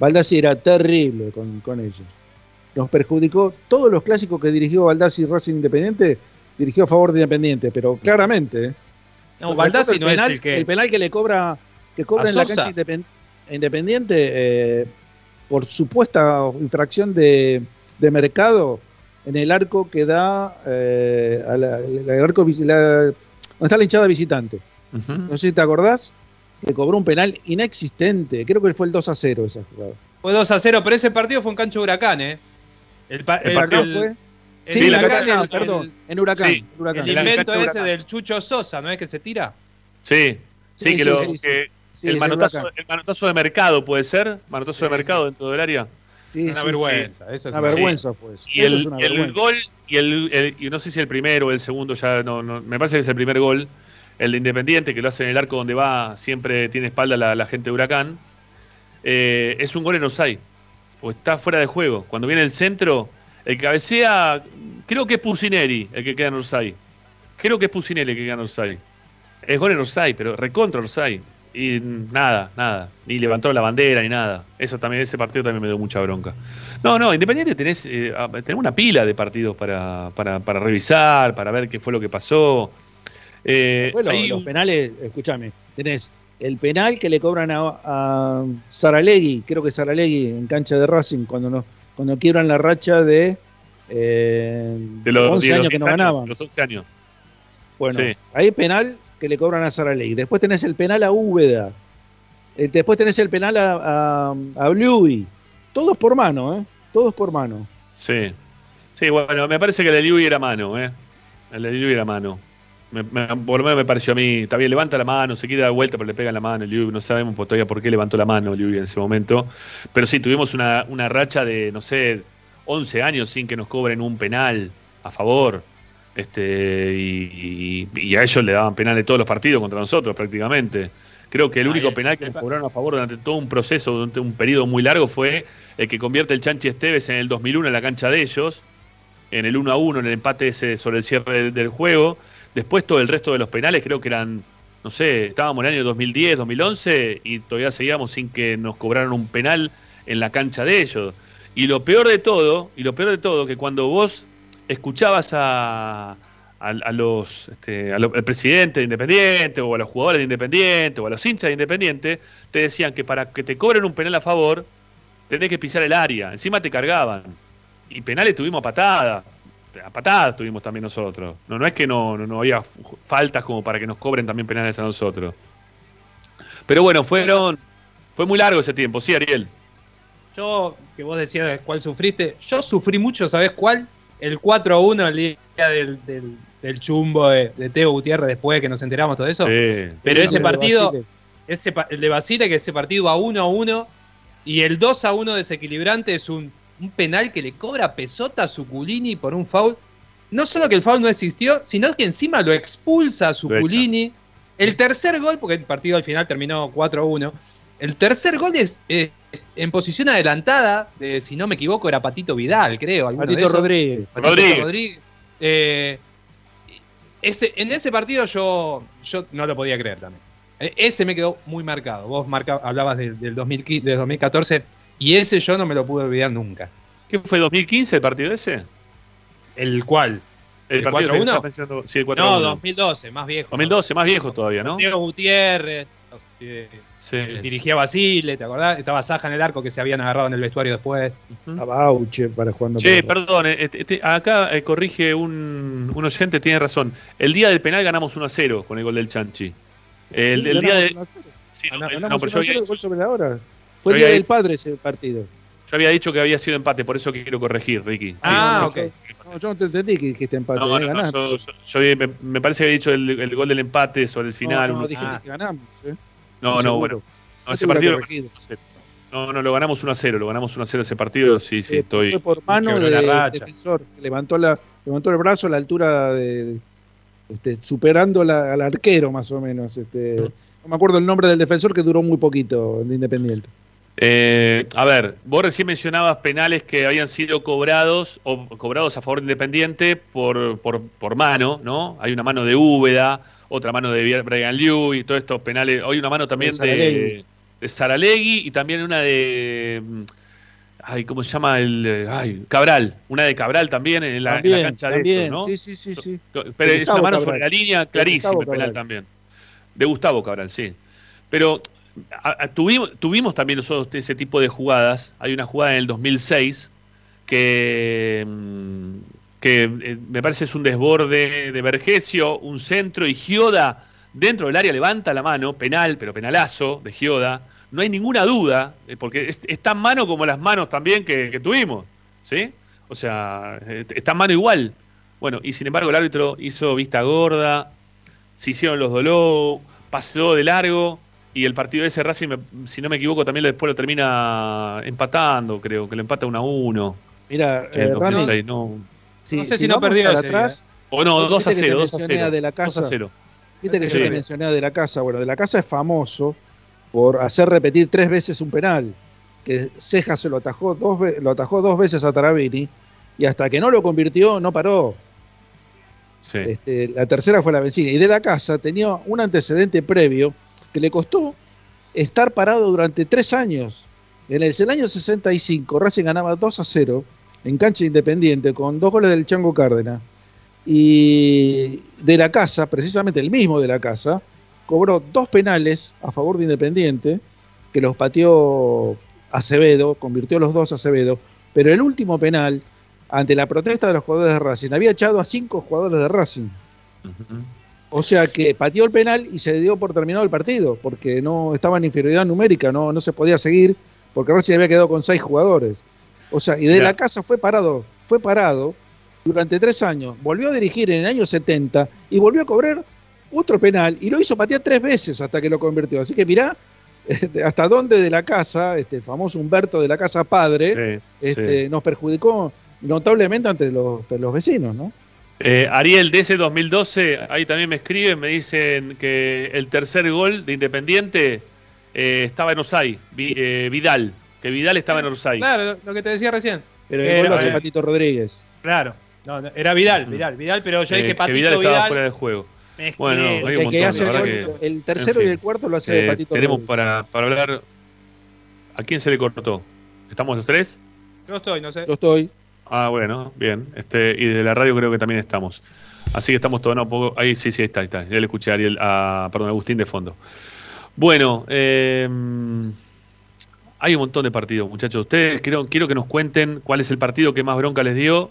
Baldassi era terrible con, con ellos. Nos perjudicó todos los clásicos que dirigió Baldassi Racing Independiente dirigió a favor de Independiente, pero claramente. ¿eh? No, Baldassi no es el que. El penal que le cobra, que cobra en la cancha Independiente eh, por supuesta infracción de, mercado en el arco que da eh, el arco donde está la hinchada visitante. No sé si te acordás que cobró un penal inexistente. Creo que fue el 2 a 0 esa jugada. Fue 2 a 0, pero ese partido fue en cancho de huracán, ¿eh? El, partido fue. Sí, perdón, en Huracán. El invento ese del Chucho Sosa, ¿no es que se tira? Sí, sí, que, lo, el, manotazo, el, manotazo, de mercado puede ser, manotazo de mercado dentro del área. Sí, una vergüenza, eso es una vergüenza fue Y, el, el, gol, y el, y no sé si el primero o el segundo, ya no, no, me parece que es el primer gol, el de Independiente, que lo hace en el arco donde va, siempre tiene espalda la, gente de Huracán, eh, es un gol en offside, o está fuera de juego. Cuando viene el centro, el cabecea, creo que es Pusineri el que queda en Orsay. Creo que es Pusineri el que queda en Orsay. Es gol en Orsay, pero recontra Orsay. Y nada, nada. Ni levantó la bandera ni nada. Eso también, ese partido también me dio mucha bronca. No, no, Independiente tenés, eh, una pila de partidos para, para, para, revisar, para ver qué fue lo que pasó. Eh, los penales, escúchame, tenés el penal que le cobran a, a Saralegui, creo que Saralegui en cancha de Racing, cuando no cuando quiebran la racha de, eh, de los 11 años que no ganaban. Los 11 años. Bueno, hay penal que le cobran a Sara Ley. Después tenés el penal a Úbeda. Eh, después tenés el penal a, a, Bluey. Todos por mano, ¿eh? Todos por mano. Sí. Sí, bueno, me parece que el de era mano, ¿eh? El de era mano. Me, por lo menos me pareció a mí. Está bien, levanta la mano, se queda de vuelta, pero le pega la mano. Liu, no sabemos todavía por qué levantó la mano Liu en ese momento. Pero sí, tuvimos una, una racha de, no sé, 11 años sin que nos cobren un penal a favor. Este, y, a ellos le daban penal de todos los partidos contra nosotros prácticamente. Creo que el único penal que nos cobraron a favor durante todo un proceso, durante un periodo muy largo, fue el que convierte el Chanchi Esteves en el 2001 en la cancha de ellos, en el 1 a 1, en el empate ese sobre el cierre del juego Después todo el resto de los penales creo que eran, no sé, estábamos en el año 2010, 2011 y todavía seguíamos sin que nos cobraran un penal en la cancha de ellos. Y lo peor de todo, y lo peor de todo, que cuando vos escuchabas a, a, los este, al presidente de Independiente o a los jugadores de Independiente o a los hinchas de Independiente, te decían que para que te cobren un penal a favor, tenés que pisar el área. Encima te cargaban. Y penales tuvimos patadas a patadas tuvimos también nosotros. No, no es que no, no, había faltas como para que nos cobren también penales a nosotros. Pero bueno, fueron fue muy largo ese tiempo, sí, Ariel. Yo, que vos decías cuál sufriste, yo sufrí mucho, ¿sabés cuál? El 4 a 1 el día del, del chumbo de, Teo Gutiérrez después que nos enteramos todo eso. Sí, Pero ese partido, ese, el de Basile, que ese partido va 1 a 1 y el 2 a 1 desequilibrante es un, penal que le cobra pesota a Suculini por un foul. No solo que el foul no existió, sino que encima lo expulsa a Suculini. El tercer gol, porque el partido al final terminó 4 a 1, el tercer gol es en posición adelantada, de, si no me equivoco, era Patito Vidal, creo. Patito Rodríguez. Patito Rodríguez. Eh, ese, en ese partido yo, yo no lo podía creer también. E, ese me quedó muy marcado. Vos hablabas del, del 2014 y ese yo no me lo pude olvidar nunca. ¿Qué fue 2015 el partido ese? ¿El cual? ¿El, ¿El partido 4-1? Sí, el 4 No, 2012, más viejo. 2012, más viejo todavía, ¿no? Diego Gutiérrez, dirigía Basile, ¿te acordás? Estaba Saja en el arco que se habían agarrado en el vestuario después. Estaba Auche para jugando. Sí, perdón, eh, este, acá eh, corrige un, un, oyente, tiene razón. El día del penal ganamos 1 a 0 con el gol del Chanchi. El, el día de. Sí, no, no, pero yo había, hora. Fue el día del padre ese partido. Yo había dicho que había sido empate, por eso quiero corregir, Ricky. ah, ok. No, yo no te entendí que dijiste empate. No, no, no yo, me, parece que había dicho el, el, gol del empate sobre el final. No, no dijiste que ganamos. ¿eh? No, no, bueno. No, ese partido no, no, lo ganamos 1 a 0, lo ganamos 1 a 0 ese partido, sí, sí, estoy. Fue por mano del defensor, que levantó, la, levantó el brazo a la altura de. Este, superando la, al arquero, más o menos. Este, no me acuerdo el nombre del defensor que duró muy poquito en Independiente. Eh, a ver, vos recién mencionabas penales que habían sido cobrados o cobrados a favor de Independiente por, por, por mano, ¿no? Hay una mano de Úbeda, otra mano de Brian Liu y todos estos penales. Hoy una mano también de, de Saralegui y también una de. Mm, ay, ¿cómo se llama? el ay, Cabral. Una de Cabral también en la, cancha de eso, ¿no? Sí, sí, sí. sí. Pero es una mano sobre la línea, clarísima el penal también. De Gustavo Cabral, sí. Pero tuvimos, también nosotros ese tipo de jugadas. Hay una jugada en el 2006 que, mm, eh, me parece es un desborde de Vergesio, un centro y Gioda dentro del área levanta la mano, penal, pero penalazo de Gioda. No hay ninguna duda, eh, porque es, tan mano como las manos también que, tuvimos. ¿Sí? O sea, eh, está mano igual. Bueno, y sin embargo el árbitro hizo vista gorda, se hicieron los dolores, pasó de largo y el partido de ese Racing, si no me equivoco, también después lo termina empatando, creo que lo empata 1 a 1. Mira, eh, Rami, no, no sé si, no perdió atrás. O no, 2 a 0, 2 a 0. De la casa, 2 a 0. Viste que yo te mencioné de la casa. Bueno, de la casa es famoso por hacer repetir tres veces un penal. Que Ceja se lo atajó dos, lo atajó dos veces a Tarabini y hasta que no lo convirtió, no paró. Sí. Este, la tercera fue la vencida. Y de la casa tenía un antecedente previo que le costó estar parado durante tres años. En el, año 65, Racing ganaba 2 a 0 en cancha independiente con dos goles del Chango Cárdenas. Y de la casa, precisamente el mismo de la casa, cobró dos penales a favor de Independiente, que los pateó Acevedo, convirtió los dos a Acevedo, pero el último penal, ante la protesta de los jugadores de Racing, había echado a cinco jugadores de Racing. O sea que pateó el penal y se dio por terminado el partido, porque no estaba en inferioridad numérica, no, no se podía seguir, porque Racing había quedado con seis jugadores. O sea, y de la casa fue parado, fue parado durante tres años, volvió a dirigir en el año 70 y volvió a cobrar otro penal y lo hizo patear tres veces hasta que lo convirtió. Así que mirá este, hasta dónde de la casa, este famoso Humberto de la casa padre, este, nos perjudicó notablemente ante los, los vecinos, ¿no? Eh, Ariel, de ese 2012, ahí también me escriben, me dicen que el tercer gol de Independiente eh, estaba en Osay, eh, Vidal, que Vidal estaba en Orsay. Claro, lo que te decía recién. Pero el gol lo hace Patito Rodríguez. Claro, no, era Vidal, Vidal, Vidal, pero yo dije Patito Vidal estaba fuera de juego. Bueno, hay un montón, el, el tercero y el cuarto lo hace Patito Tenemos para, para hablar. ¿A quién se le cortó? ¿Estamos los tres? Yo estoy, no sé. Yo estoy. Ah, bueno, bien. Este, y de la radio creo que también estamos. Así que estamos todos, no, poco, ahí sí, sí, está, está. Ya le escuché a Ariel, a, perdón, a Agustín de fondo. Bueno, eh, hay un montón de partidos, muchachos. Ustedes quiero, quiero que nos cuenten cuál es el partido que más bronca les dio.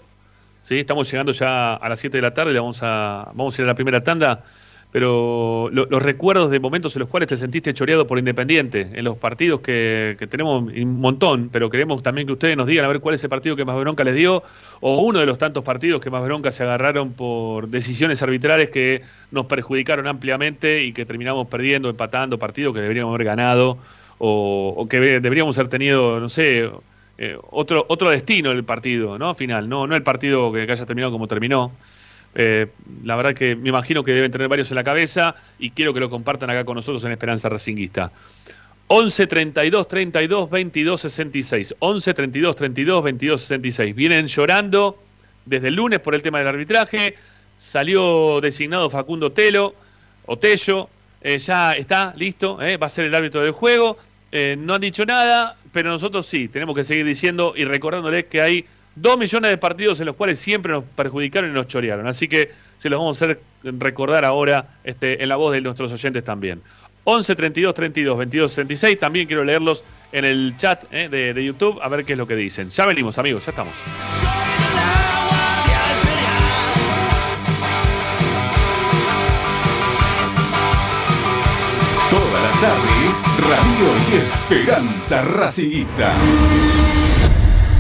¿Sí? Estamos llegando ya a las 7 de la tarde, vamos a, vamos a ir a la primera tanda. Pero los recuerdos de momentos en los cuales te sentiste choreado por Independiente, en los partidos que, tenemos un montón, pero queremos también que ustedes nos digan a ver cuál es el partido que más bronca les dio, o uno de los tantos partidos que más bronca se agarraron por decisiones arbitrales que nos perjudicaron ampliamente y que terminamos perdiendo, empatando partidos que deberíamos haber ganado, o, que deberíamos haber tenido, no sé, eh, otro, otro destino el partido, ¿no? Final, no, no el partido que haya terminado como terminó. Eh, la verdad que me imagino que deben tener varios en la cabeza y quiero que lo compartan acá con nosotros en Esperanza Racinguista. 11 32 32 22 66. 11 32 32 22 66. Vienen llorando desde el lunes por el tema del arbitraje. Salió designado Facundo Telo, o Tello. Eh, ya está listo, eh, va a ser el árbitro del juego. no han dicho nada, pero nosotros sí, tenemos que seguir diciendo y recordándoles que hay dos millones de partidos en los cuales siempre nos perjudicaron y nos chorearon. Así que se los vamos a hacer recordar ahora este, en la voz de nuestros oyentes también. 11 32 32 22 66. También quiero leerlos en el chat eh, de, de, YouTube a ver qué es lo que dicen. Ya venimos, amigos, ya estamos. Todas las tardes, Radio y Esperanza Racingista.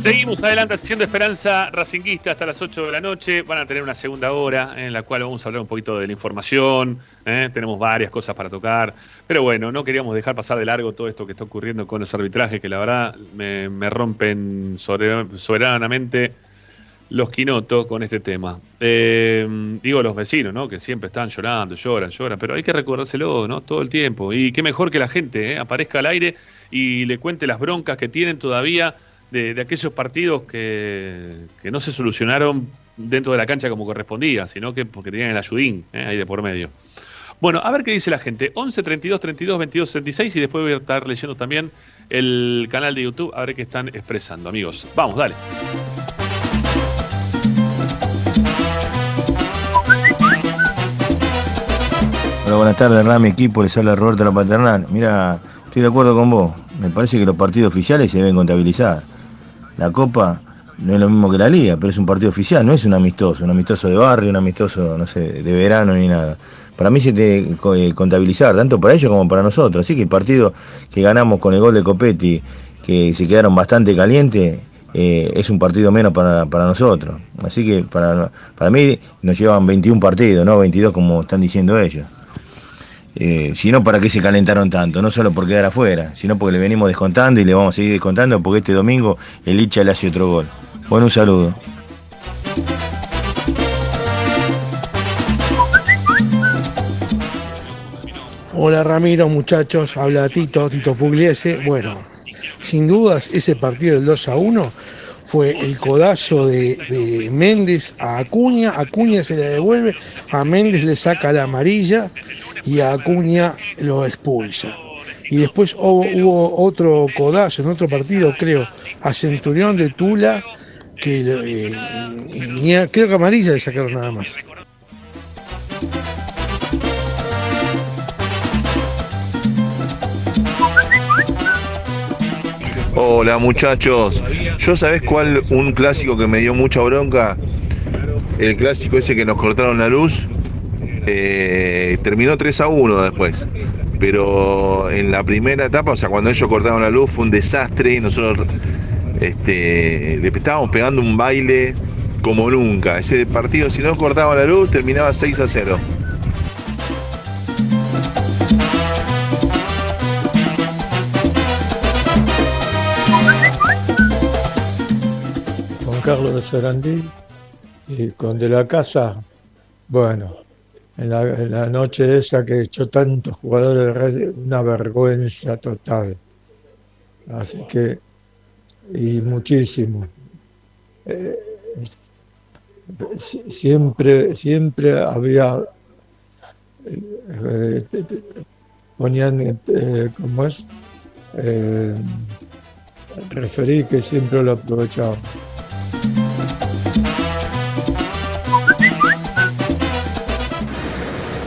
Seguimos adelante haciendo Esperanza Racinguista hasta las 8 de la noche. Van a tener una segunda hora en la cual vamos a hablar un poquito de la información. ¿eh? Tenemos varias cosas para tocar. Pero bueno, no queríamos dejar pasar de largo todo esto que está ocurriendo con los arbitrajes, que la verdad me, rompen soberanamente los Quinoto con este tema. Eh, digo los vecinos, ¿no? Que siempre están llorando, lloran, lloran, pero hay que recordárselo, ¿no? Todo el tiempo. Y qué mejor que la gente ¿eh? aparezca al aire y le cuente las broncas que tienen todavía de, aquellos partidos que, que, no se solucionaron dentro de la cancha como correspondía, sino que porque tenían el ayudín ¿eh? ahí de por medio. Bueno, a ver qué dice la gente. 11 32 32 22 66 y después voy a estar leyendo también el canal de YouTube a ver qué están expresando, amigos. Vamos, dale. Hola, buenas tardes, Rami, equipo, les habla Roberto La Paternal. Mira, estoy de acuerdo con vos. Me parece que los partidos oficiales se deben contabilizar. La Copa no es lo mismo que la Liga, pero es un partido oficial, no es un amistoso, un amistoso de barrio, un amistoso, no sé, de verano ni nada. Para mí se tiene que eh, contabilizar, tanto para ellos como para nosotros. Así que el partido que ganamos con el gol de Copetti, que se quedaron bastante calientes, eh, es un partido menos para, nosotros. Así que para, para mí nos llevan 21 partidos, no 22 como están diciendo ellos. Eh, si no, ¿para qué se calentaron tanto? No solo por quedar afuera, sino porque le venimos descontando y le vamos a seguir descontando porque este domingo el Icha le hace otro gol. Bueno, un saludo. Hola Ramiro, muchachos, habla Tito, Tito Pugliese. Bueno, sin dudas ese partido del 2 a 1 fue el codazo de, Méndez a Acuña, Acuña se le devuelve, a Méndez le saca la amarilla y a Acuña lo expulsa. Y después hubo, otro codazo en otro partido, creo, a Centurión de Tula, que eh, creo que amarilla le sacaron nada más. Hola muchachos, ¿yo sabés cuál un clásico que me dio mucha bronca? El clásico ese que nos cortaron la luz. Eh, terminó 3 a 1 después. Pero en la primera etapa, o sea, cuando ellos cortaron la luz fue un desastre y nosotros este, le estábamos pegando un baile como nunca. Ese partido, si no cortaban la luz, terminaba 6 a 0. Carlos de Sarandí y con De la Casa, bueno, en la, noche esa que echó tantos jugadores de red, una vergüenza total. Así que, y muchísimo. Eh, siempre, siempre había, eh, ponían, eh, como es, referí que siempre lo aprovechaban.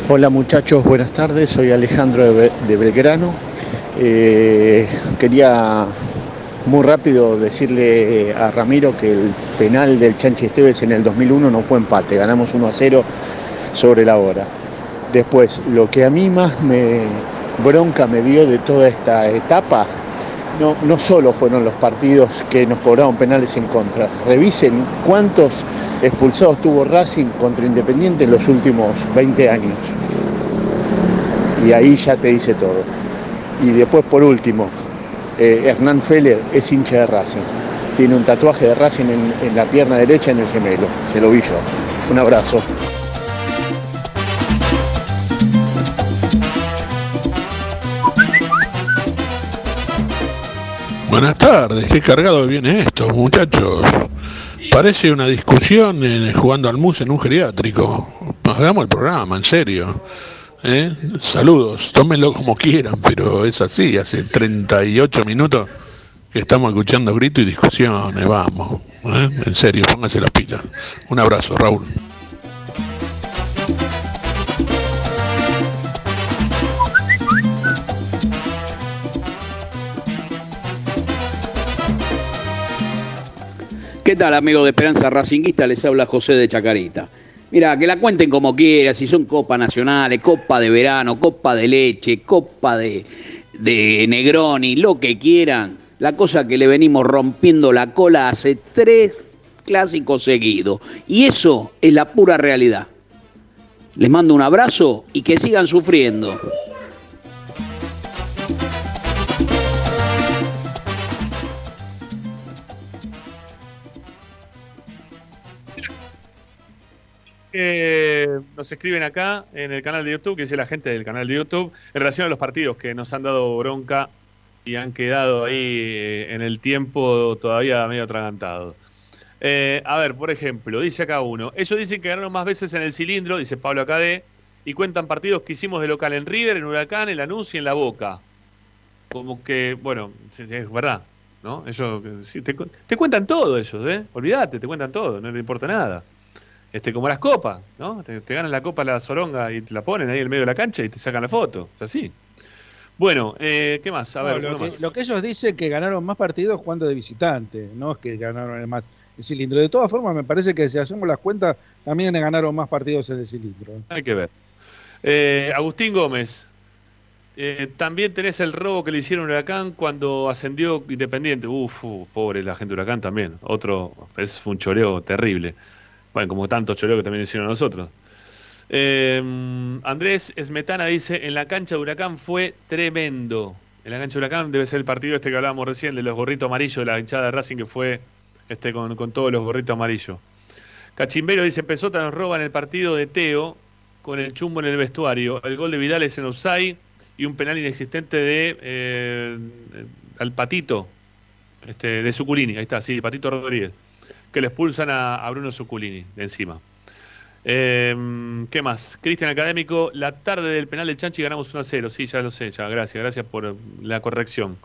Hola muchachos, buenas tardes, soy Alejandro de Belgrano. Eh, quería muy rápido decirle a Ramiro que el penal del Chanchi Esteves en el 2001 no fue empate, ganamos 1 a 0 sobre la hora. Después, lo que a mí más me bronca me dio de toda esta etapa no, no solo fueron los partidos que nos cobraron penales en contra. Revisen cuántos expulsados tuvo Racing contra Independiente en los últimos 20 años. Y ahí ya te dice todo. Y después, por último, eh, Hernán Feller es hincha de Racing. Tiene un tatuaje de Racing en, en la pierna derecha en el gemelo. Se lo vi yo. Un abrazo. Buenas tardes, qué cargado viene esto, muchachos. Parece una discusión jugando al mus en un geriátrico. Hagamos el programa, en serio. ¿eh? Saludos, tómenlo como quieran, pero es así. Hace 38 minutos que estamos escuchando gritos y discusiones. Vamos, ¿eh? en serio, pónganse las pilas. Un abrazo, Raúl. ¿Qué tal, amigo de Esperanza Racinguista? Les habla José de Chacarita. Mira, que la cuenten como quieran, si son Copa Nacionales, Copa de Verano, Copa de Leche, Copa de, de Negroni, lo que quieran. La cosa que le venimos rompiendo la cola hace tres clásicos seguidos. Y eso es la pura realidad. Les mando un abrazo y que sigan sufriendo. Que nos escriben acá en el canal de YouTube, que dice la gente del canal de YouTube, en relación a los partidos que nos han dado bronca y han quedado ahí eh, en el tiempo todavía medio atragantados. Eh, a ver, por ejemplo, dice acá uno, ellos dicen que ganaron más veces en el cilindro, dice Pablo Acadé, y cuentan partidos que hicimos de local en River, en Huracán, en Lanús y en La Boca. Como que, bueno, es verdad, ¿no? Ellos te, te, cuentan todo ellos, ¿eh? Olvídate, te cuentan todo, no le importa nada. Este, como las copas, ¿no? Te, ganan la copa la soronga y te la ponen ahí en medio de la cancha y te sacan la foto. Es así. Bueno, eh, ¿qué más? A ver, lo, que, lo, que, ellos dicen que ganaron más partidos jugando de visitante, no es que ganaron el más el cilindro. De todas formas, me parece que si hacemos las cuentas, también ganaron más partidos en el cilindro. Hay que ver. Eh, Agustín Gómez, eh, también tenés el robo que le hicieron a Huracán cuando ascendió Independiente. Uf, pobre la gente de Huracán también. Otro, es un choreo terrible. Bueno, como tantos choreos que también hicieron nosotros. Eh, Andrés Esmetana dice, en la cancha de Huracán fue tremendo. En la cancha de Huracán debe ser el partido este que hablábamos recién, de los gorritos amarillos de la hinchada de Racing, que fue este con, todos los gorritos amarillos. Cachimbero dice, Pesota nos roba en el partido de Teo con el chumbo en el vestuario. El gol de Vidal es en offside y un penal inexistente de eh, al Patito, este, de Suculini, ahí está, sí, Patito Rodríguez, que le expulsan a, Bruno Suculini de encima. Eh, ¿Qué más? Cristian Académico, la tarde del penal de Chanchi ganamos 1 a 0. Sí, ya lo sé, ya, gracias, gracias por la corrección.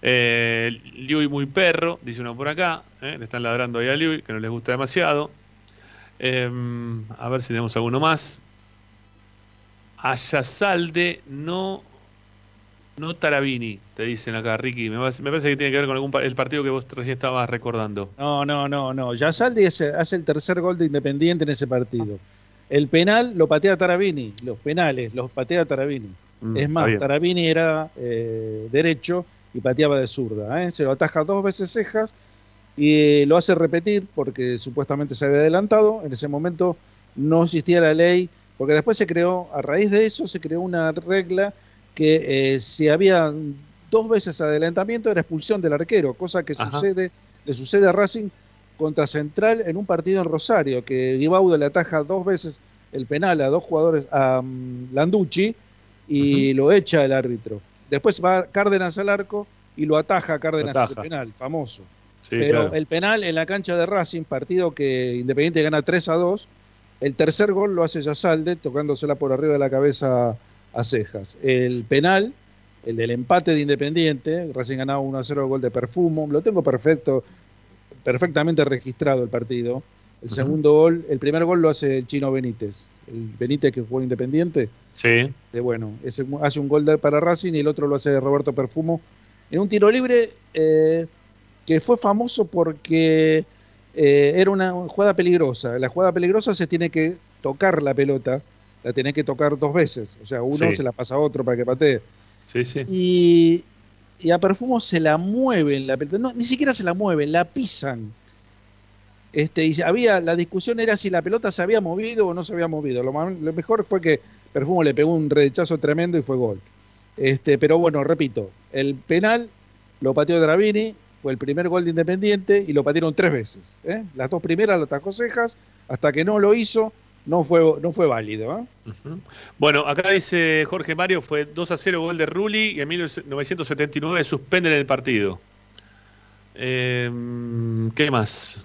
Eh, Liui muy perro, dice uno por acá. Eh, le están ladrando ahí a Liui, que no les gusta demasiado. Eh, a ver si tenemos alguno más. Ayasalde, no, no Tarabini, te dicen acá, Ricky. Me, parece que tiene que ver con algún el partido que vos recién estabas recordando. No, no, no, no. Ayasalde hace, el tercer gol de Independiente en ese partido. El penal lo patea Tarabini, los penales los patea Tarabini. Mm, es más, Tarabini era eh, derecho y pateaba de zurda. ¿eh? Se lo ataja dos veces cejas y lo hace repetir porque supuestamente se había adelantado. En ese momento no existía la ley, porque después se creó, a raíz de eso, se creó una regla que eh, si había dos veces adelantamiento era expulsión del arquero, cosa que sucede, le sucede a Racing contra Central en un partido en Rosario, que Guibaudo le ataja dos veces el penal a dos jugadores, a um, Landucci, y lo echa el árbitro. Después va Cárdenas al arco y lo ataja Cárdenas el penal, famoso. Pero el penal en la cancha de Racing, partido que Independiente gana 3 a 2, el tercer gol lo hace Yasalde tocándosela por arriba de la cabeza a Cejas. El penal, el del empate de Independiente, Racing ganaba 1 a 0 gol de Perfumo, lo tengo perfecto, perfectamente registrado el partido. El segundo gol, el primer gol lo hace el chino Benítez, el Benítez que jugó Independiente. Sí. De, bueno, ese, hace un gol para Racing y el otro lo hace Roberto Perfumo en un tiro libre eh, que fue famoso porque eh, era una jugada peligrosa. La jugada peligrosa se tiene que tocar la pelota, la tiene que tocar dos veces. O sea, uno se la pasa a otro para que patee. Sí, sí. Y, a Perfumo se la mueven la pelota. No, ni siquiera se la mueven, la pisan. Este, y había, la discusión era si la pelota se había movido o no se había movido. Lo, lo mejor fue que Perfumo le pegó un rechazo tremendo y fue gol. Este, pero bueno, repito, el penal lo pateó Dravini, fue el primer gol de Independiente y lo patearon tres veces. ¿eh? Las dos primeras lo atajó Cejas, hasta que no lo hizo, no fue, no fue válido. ¿eh? Bueno, acá dice Jorge Mario, fue 2 a 0 gol de Rulli y en 1979 suspenden el partido. Em, ¿Qué más?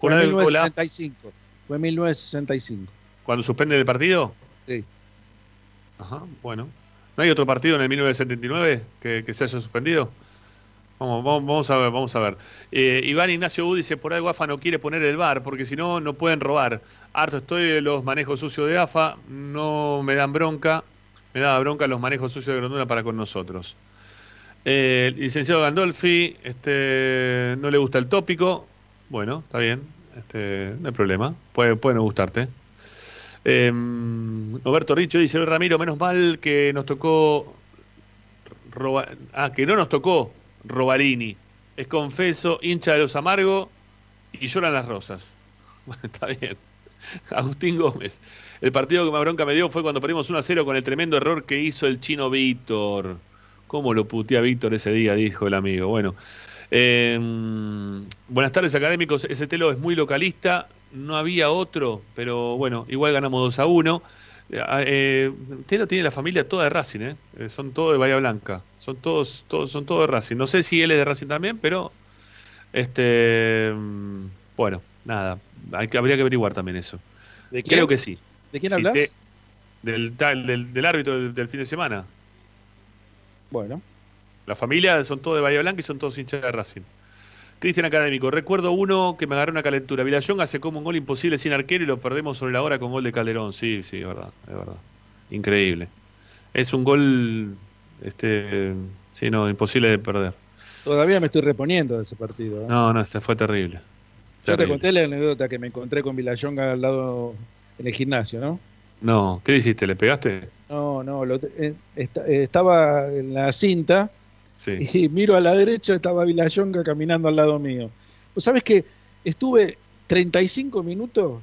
Fue en 1965. Fue 1965. ¿Cuando suspenden el partido? Sí. Ajá, bueno. ¿No hay otro partido en el 1979 que, se haya suspendido? Vamos, vamos, a ver, vamos a ver. Eh, Iván Ignacio U dice, por algo AFA no quiere poner el bar, porque si no, no pueden robar. Harto estoy de los manejos sucios de AFA, no me dan bronca, me da bronca los manejos sucios de Grondona para con nosotros. Eh, licenciado Gandolfi, este, no le gusta el tópico, bueno, está bien, este, no hay problema, puede, puede no gustarte. Eh, Roberto Richo dice, Ramiro, menos mal que nos tocó... ah, que no nos tocó Robalini. Es confeso, hincha de los amargos y lloran las rosas. Está bien. Agustín Gómez. El partido que más bronca me dio fue cuando perdimos 1 a 0 con el tremendo error que hizo el chino Víctor. ¿Cómo lo putea Víctor ese día? Dijo el amigo. Bueno. Em, buenas tardes, académicos. Ese telo es muy localista no había otro, pero bueno, igual ganamos 2 a 1. Eh, Telo tiene la familia toda de Racing, ¿eh? Eh, son todos de Bahía Blanca, son todos, todos, son todos de Racing. No sé si él es de Racing también, pero este, mm, bueno, nada, hay que, habría que averiguar también eso. Creo que sí. ¿De quién hablas? de- del, tal- del, del árbitro del, del fin de semana. Bueno. La familia son todos de Bahía Blanca y son todos hinchas de Racing. Cristian Académico, recuerdo uno que me agarró una calentura. Villayonga hace como un gol imposible sin arquero y lo perdemos sobre la hora con gol de Calderón. Sí, sí, es verdad, es verdad. Increíble. Es un gol, este, sí, no, imposible de perder. Todavía me estoy reponiendo de ese partido. ¿eh? No, no, este fue terrible. Yo te conté la anécdota que me encontré con Vilayonga al lado en el gimnasio, ¿no? No, ¿qué hiciste? ¿Le pegaste? No, no, lo eh, esta- eh, estaba en la cinta Sí. y miro a la derecha, estaba Vilayonga caminando al lado mío. Pues sabes que estuve 35 minutos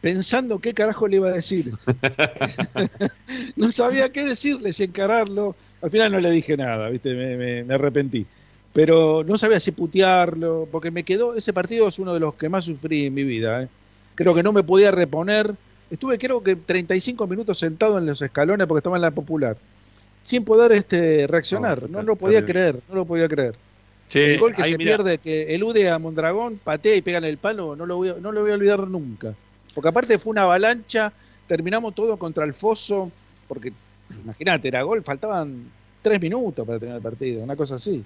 pensando qué carajo le iba a decir. no sabía qué decirle, si encararlo. Al final no le dije nada, ¿viste? Me, me- me arrepentí. Pero no sabía si putearlo, porque me quedó, ese partido es uno de los que más sufrí en mi vida. ¿eh? Creo que no me podía reponer. Estuve creo que 35 minutos sentado en los escalones porque estaba en la popular, sin poder este, reaccionar. No, lo podía creer, no lo podía creer. Che, el gol que ahí, se pierde, que elude a Mondragón, patea y pega en el palo, no lo voy no lo voy a olvidar nunca. Porque aparte fue una avalancha, terminamos todo contra el foso, porque imagínate, era gol, faltaban tres minutos para terminar el partido, una cosa así.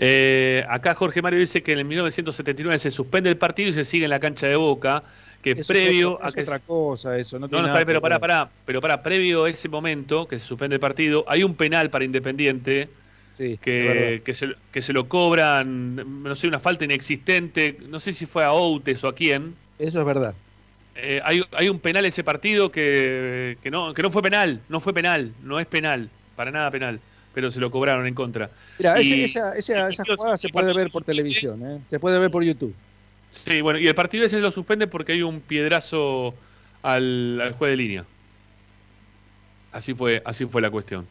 Eh, acá Jorge Mario dice que en el 1979 se suspende el partido y se sigue en la cancha de Boca, que Eso es previo a que otra cosa eso, no, No, tiene no, nada pero pará, pará, pero pará, previo a ese momento que se suspende el partido, hay un penal para Independiente que, que, se, que se lo cobran, no sé, una falta inexistente, no sé si fue a Outes o a quién. Eso es verdad. Eh, hay, hay un penal ese partido que, que, no, que no fue penal, no fue penal, no es penal, para nada penal, pero se lo cobraron en contra. Mira, Y- esa, esa, esa jugada se puede ver por televisión, ¿eh? se puede ver por YouTube. Sí, bueno, y el partido ese lo suspende porque hay un piedrazo al, al juez de línea. Así fue, así fue la cuestión.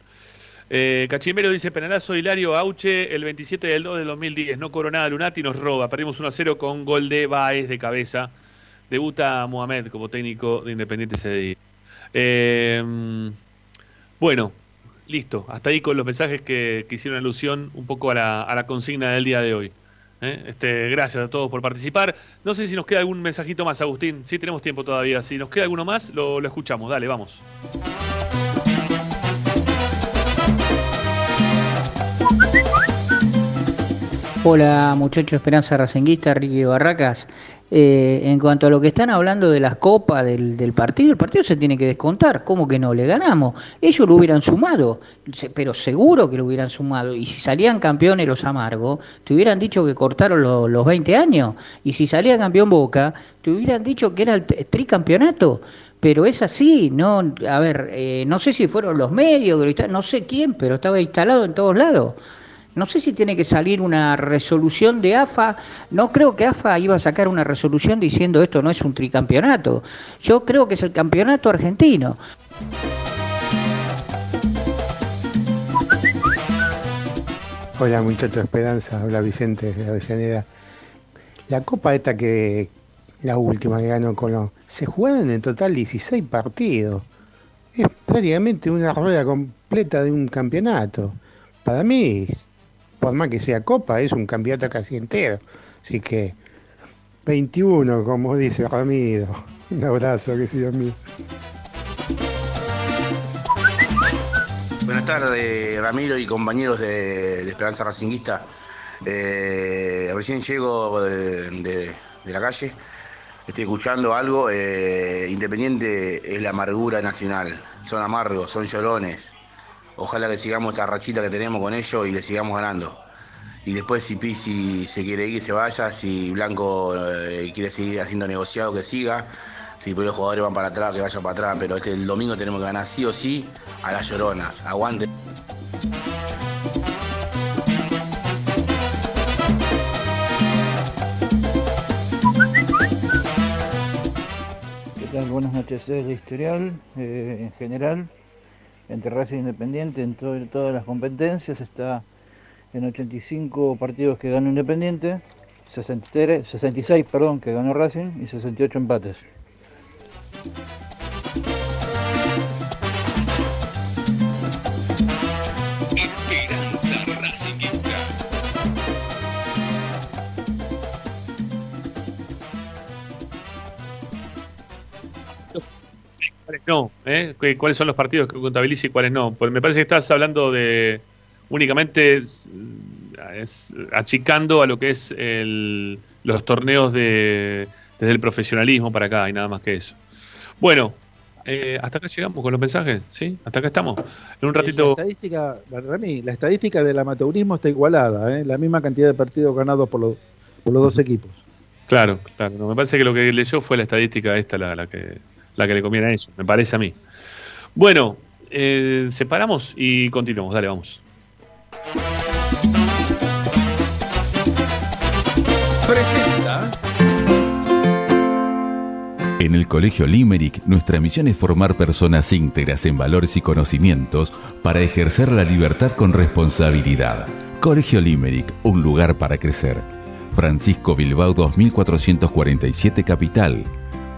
Eh, Cachimero dice, penalazo Hilario Auche el 27 del 2 del 2010. No cobró nada Lunati, nos roba. Perdimos 1 a 0 con gol de Baez de cabeza. Debuta Mohamed como técnico de Independiente día. Eh, bueno, listo. Hasta ahí con los mensajes que, hicieron alusión un poco a la, consigna del día de hoy. ¿eh? Este, gracias a todos por participar. No sé si nos queda algún mensajito más, Agustín. Sí, tenemos tiempo todavía. Si nos queda alguno más, lo, lo escuchamos. Dale, vamos. Hola muchachos Esperanza Racenguista, Ricky Barracas. Eh, en cuanto a lo que están hablando de las copas del, del partido, el partido se tiene que descontar. ¿Cómo que no? Le ganamos. Ellos lo hubieran sumado, pero seguro que lo hubieran sumado. Y si salían campeones los amargos, te hubieran dicho que cortaron lo- los 20 años. Y si salía campeón Boca, te hubieran dicho que era el tricampeonato. Pero es así, no, a ver, eh, no sé si fueron los medios, no sé quién, pero estaba instalado en todos lados. No sé si tiene que salir una resolución de AFA. No creo que AFA iba a sacar una resolución diciendo esto no es un tricampeonato. Yo creo que es el campeonato argentino. Hola muchachos Esperanza, habla Vicente de Avellaneda. La copa esta que, la última que ganó Colón, se jugaron en total 16 partidos. Es prácticamente una rueda completa de un campeonato. Para mí, por más que sea copa, es un campeonato casi entero. Así que 21, como dice Ramiro. Un abrazo, que sea mío. Buenas tardes, Ramiro y compañeros de, Esperanza Racinguista. Eh, recién llego de la calle, estoy escuchando algo. eh, Independiente es la amargura nacional. Son amargos, son llorones. Ojalá que sigamos esta rachita que tenemos con ellos y le sigamos ganando. Y después si Pizzi se quiere ir, se vaya. Si Blanco eh, quiere seguir haciendo negociado, que siga. Si los jugadores van para atrás, que vayan para atrás. Pero este el domingo tenemos que ganar sí o sí a las lloronas. Aguante. ¿Qué tal? Buenas noches. Es el historial eh, en general entre Racing Independiente en todas las competencias está en 85 partidos que ganó Independiente 63, 66 perdón, que ganó Racing y 68 empates. ¿Cuáles no? ¿eh? ¿Cu- ¿Cuáles son los partidos que contabiliza y cuáles no? Pues me parece que estás hablando de únicamente es- es achicando a lo que es el- los torneos de, desde el profesionalismo para acá y nada más que eso. Bueno, eh, hasta acá llegamos con los mensajes, ¿sí? Hasta acá estamos. En un La ratito... estadística, Rami, la estadística del amateurismo está igualada, ¿eh? la misma cantidad de partidos ganados por los, por los dos equipos. Claro, claro. No, me parece que lo que leyó fue la estadística esta, la, la que, la que le conviene a ellos, me parece a mí. Bueno, eh, separamos y continuamos. Dale, vamos. Presenta. En el Colegio Limerick, nuestra misión es formar personas íntegras en valores y conocimientos para ejercer la libertad con responsabilidad. Colegio Limerick, un lugar para crecer. Francisco Bilbao 2447 Capital.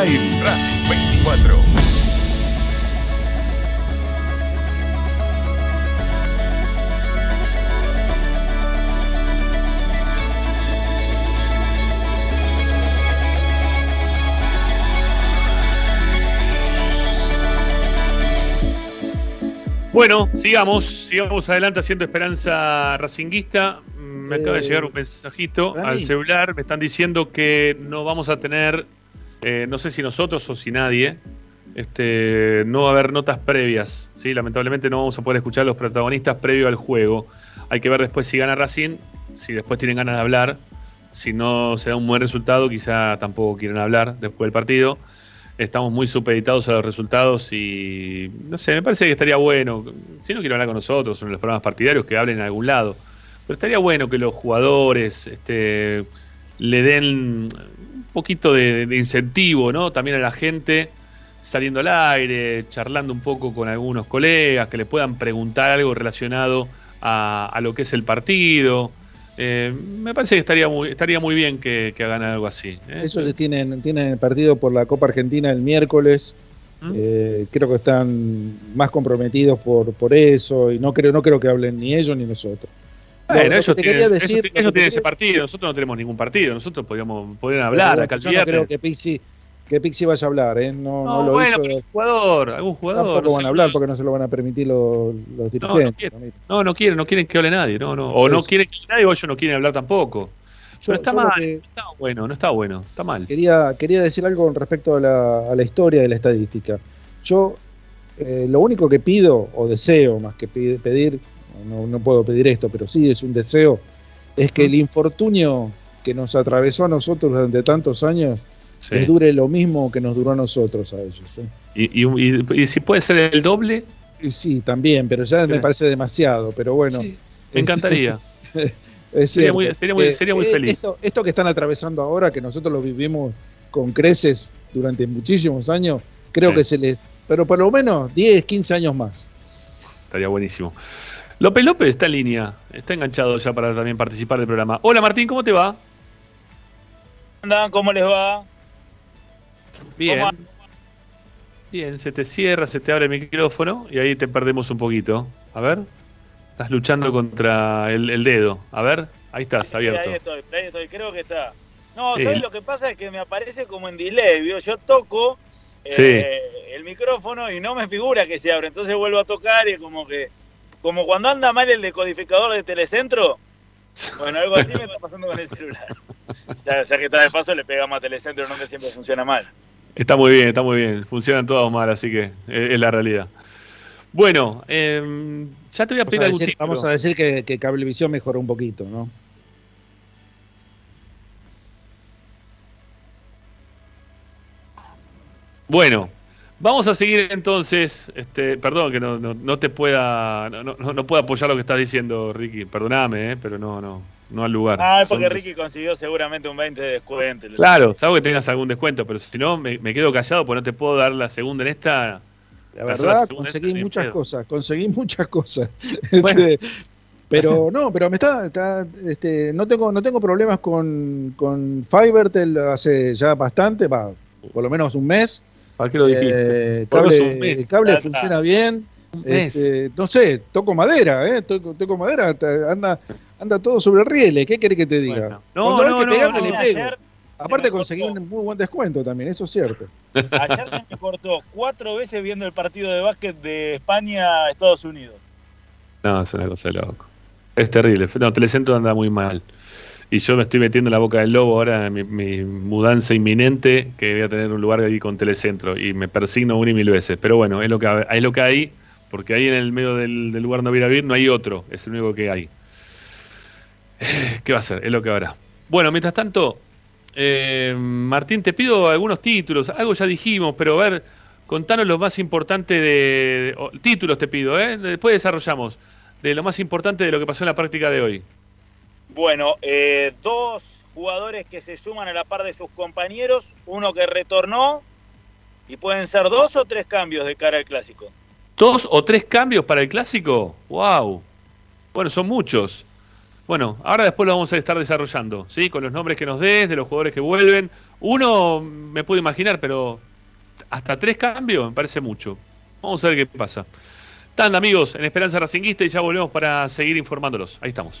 Ramiro Time Racing 24. Bueno, sigamos, sigamos adelante haciendo Esperanza Racinguista. Me acaba de Eh, llegar un mensajito Rami. al celular. Me están diciendo que no vamos a tener, eh, no sé si nosotros o si nadie, este, no va a haber notas previas. Lamentablemente no vamos a poder escuchar a los protagonistas previo al juego. Hay que ver después si gana Racing, si después tienen ganas de hablar. Si no se da un buen resultado, quizá tampoco quieren hablar después del partido estamos muy supeditados a los resultados y no sé, me parece que estaría bueno, si no quieren hablar con nosotros en los programas partidarios, que hablen en algún lado, pero estaría bueno que los jugadores este, le den poquito de, de incentivo, ¿no? También a la gente saliendo al aire, charlando un poco con algunos colegas, que le puedan preguntar algo relacionado a, a lo que es el partido. Eh, me parece que estaría muy, estaría muy bien que, que hagan algo así. ¿eh? Ellos tienen, tienen el partido por la Copa Argentina el miércoles. ¿Mm? Eh, creo que están más comprometidos por, por eso y no creo, no creo que hablen ni ellos ni nosotros. Bueno, ellos que te ellos- decir, que te tienen quería- ese partido, nosotros no tenemos ningún partido, nosotros podríamos, podrían hablar bueno, acá yo no creo que Pixi, que Pixi vaya a hablar, ¿eh? No, no No, lo bueno, hizo. pero jugador, algún jugador. Tampoco no van a hablar porque no se lo van a permitir los, los No, no dirigentes. quieren, no, no quieren, no quieren que hable nadie, no, no. O no eso. quieren que hable nadie o ellos no quieren hablar tampoco. Yo- Pero está mal, que- no está bueno, no está bueno, está mal. Quería, quería decir algo con respecto a la, a la historia de la estadística. Yo eh, lo único que pido, o deseo más que pedir, no, no puedo pedir esto, pero sí es un deseo, es que el infortunio que nos atravesó a nosotros durante tantos años Sí. les dure lo mismo que nos duró a nosotros a ellos. ¿eh? Y, y- y- y si puede ser el doble, sí, también, pero ya me parece demasiado, pero bueno. Sí, me encantaría. Es Sería muy- sería muy- sería muy eh, feliz. Esto, esto que están atravesando ahora, que nosotros lo vivimos con creces durante muchísimos años, creo Sí. que se les. Pero por lo menos 10, 15 años más. estaría buenísimo. López López está en línea, está enganchado ya para también participar del programa. Hola Martín, ¿cómo te va? andan? ¿Cómo les va? Bien. ¿Cómo Bien, se te cierra, se te abre el micrófono y ahí te perdemos un poquito. A ver. Estás luchando contra el, el dedo. A ver, ahí estás, abierto. ahí estoy, ahí estoy, creo que está. No, Sí. ¿sabes lo que pasa? Es que me aparece como en delay, ¿vio? Yo toco eh, Sí. el micrófono y no me figura que se abre, entonces vuelvo a tocar y como que, como cuando anda mal el decodificador de Telecentro, bueno, algo así me está pasando con el celular. Ya, ya que está de paso le pegamos a Telecentro, no que siempre funciona mal. Está muy bien, está muy bien. Funcionan todos mal, así que es, es la realidad. Bueno, eh, ya te voy a Vamos pedir a algún decir, título. vamos a decir que, que Cablevisión mejoró un poquito, ¿no? Bueno, vamos a seguir entonces. Este, perdón que no, no, no te pueda no, no, no puedo apoyar lo que estás diciendo, Ricky. Perdóname, eh, pero no, no, no al lugar. Ah, es porque Son- Ricky consiguió seguramente un 20 de descuento. Claro, salvo que tengas algún descuento, pero si no, me, me quedo callado porque no te puedo dar la segunda en esta. La verdad, esta, conseguí muchas pedo. cosas, conseguí muchas cosas. Bueno. Este, pero no, pero me está, está, este, no tengo, no tengo problemas con, con Fivertel hace ya bastante, va, por lo menos un mes. ¿Para qué lo dijiste? Eh, cable, un mes. el cable funciona bien. Este, no sé, toco madera, ¿eh? Toco, toco madera, anda, anda todo sobre rieles. ¿Qué querés que te diga? No, Cuando no, que no, pegarle, no. le pego. Ayer Aparte conseguí un muy buen descuento también, eso es cierto. Ayer se me cortó cuatro veces viendo el partido de básquet de España-Estados Unidos. No, es una cosa loco. Es terrible. No, Telecentro anda muy mal. Y yo me estoy metiendo en la boca del lobo ahora mi, mi mudanza inminente, que voy a tener un lugar ahí con Telecentro. Y me persigno una y mil veces. Pero bueno, es lo que, es lo que hay, porque ahí en el medio del, del lugar no viene a no hay otro. Es el único que hay. ¿Qué va a ser? Es lo que habrá. Bueno, mientras tanto, eh, Martín, te pido algunos títulos. Algo ya dijimos, pero a ver, contanos lo más importante de. títulos te pido, ¿eh? Después desarrollamos. De lo más importante de lo que pasó en la práctica de hoy. Bueno, eh, dos jugadores que se suman a la par de sus compañeros, uno que retornó y pueden ser dos o tres cambios de cara al clásico. ¿Dos o tres cambios para el clásico? ¡Wow! Bueno, son muchos. Bueno, ahora después lo vamos a estar desarrollando, ¿sí? Con los nombres que nos des, de los jugadores que vuelven. Uno me puedo imaginar, pero hasta tres cambios me parece mucho. Vamos a ver qué pasa. Tanda, amigos, en Esperanza Racinguista y ya volvemos para seguir informándolos. Ahí estamos.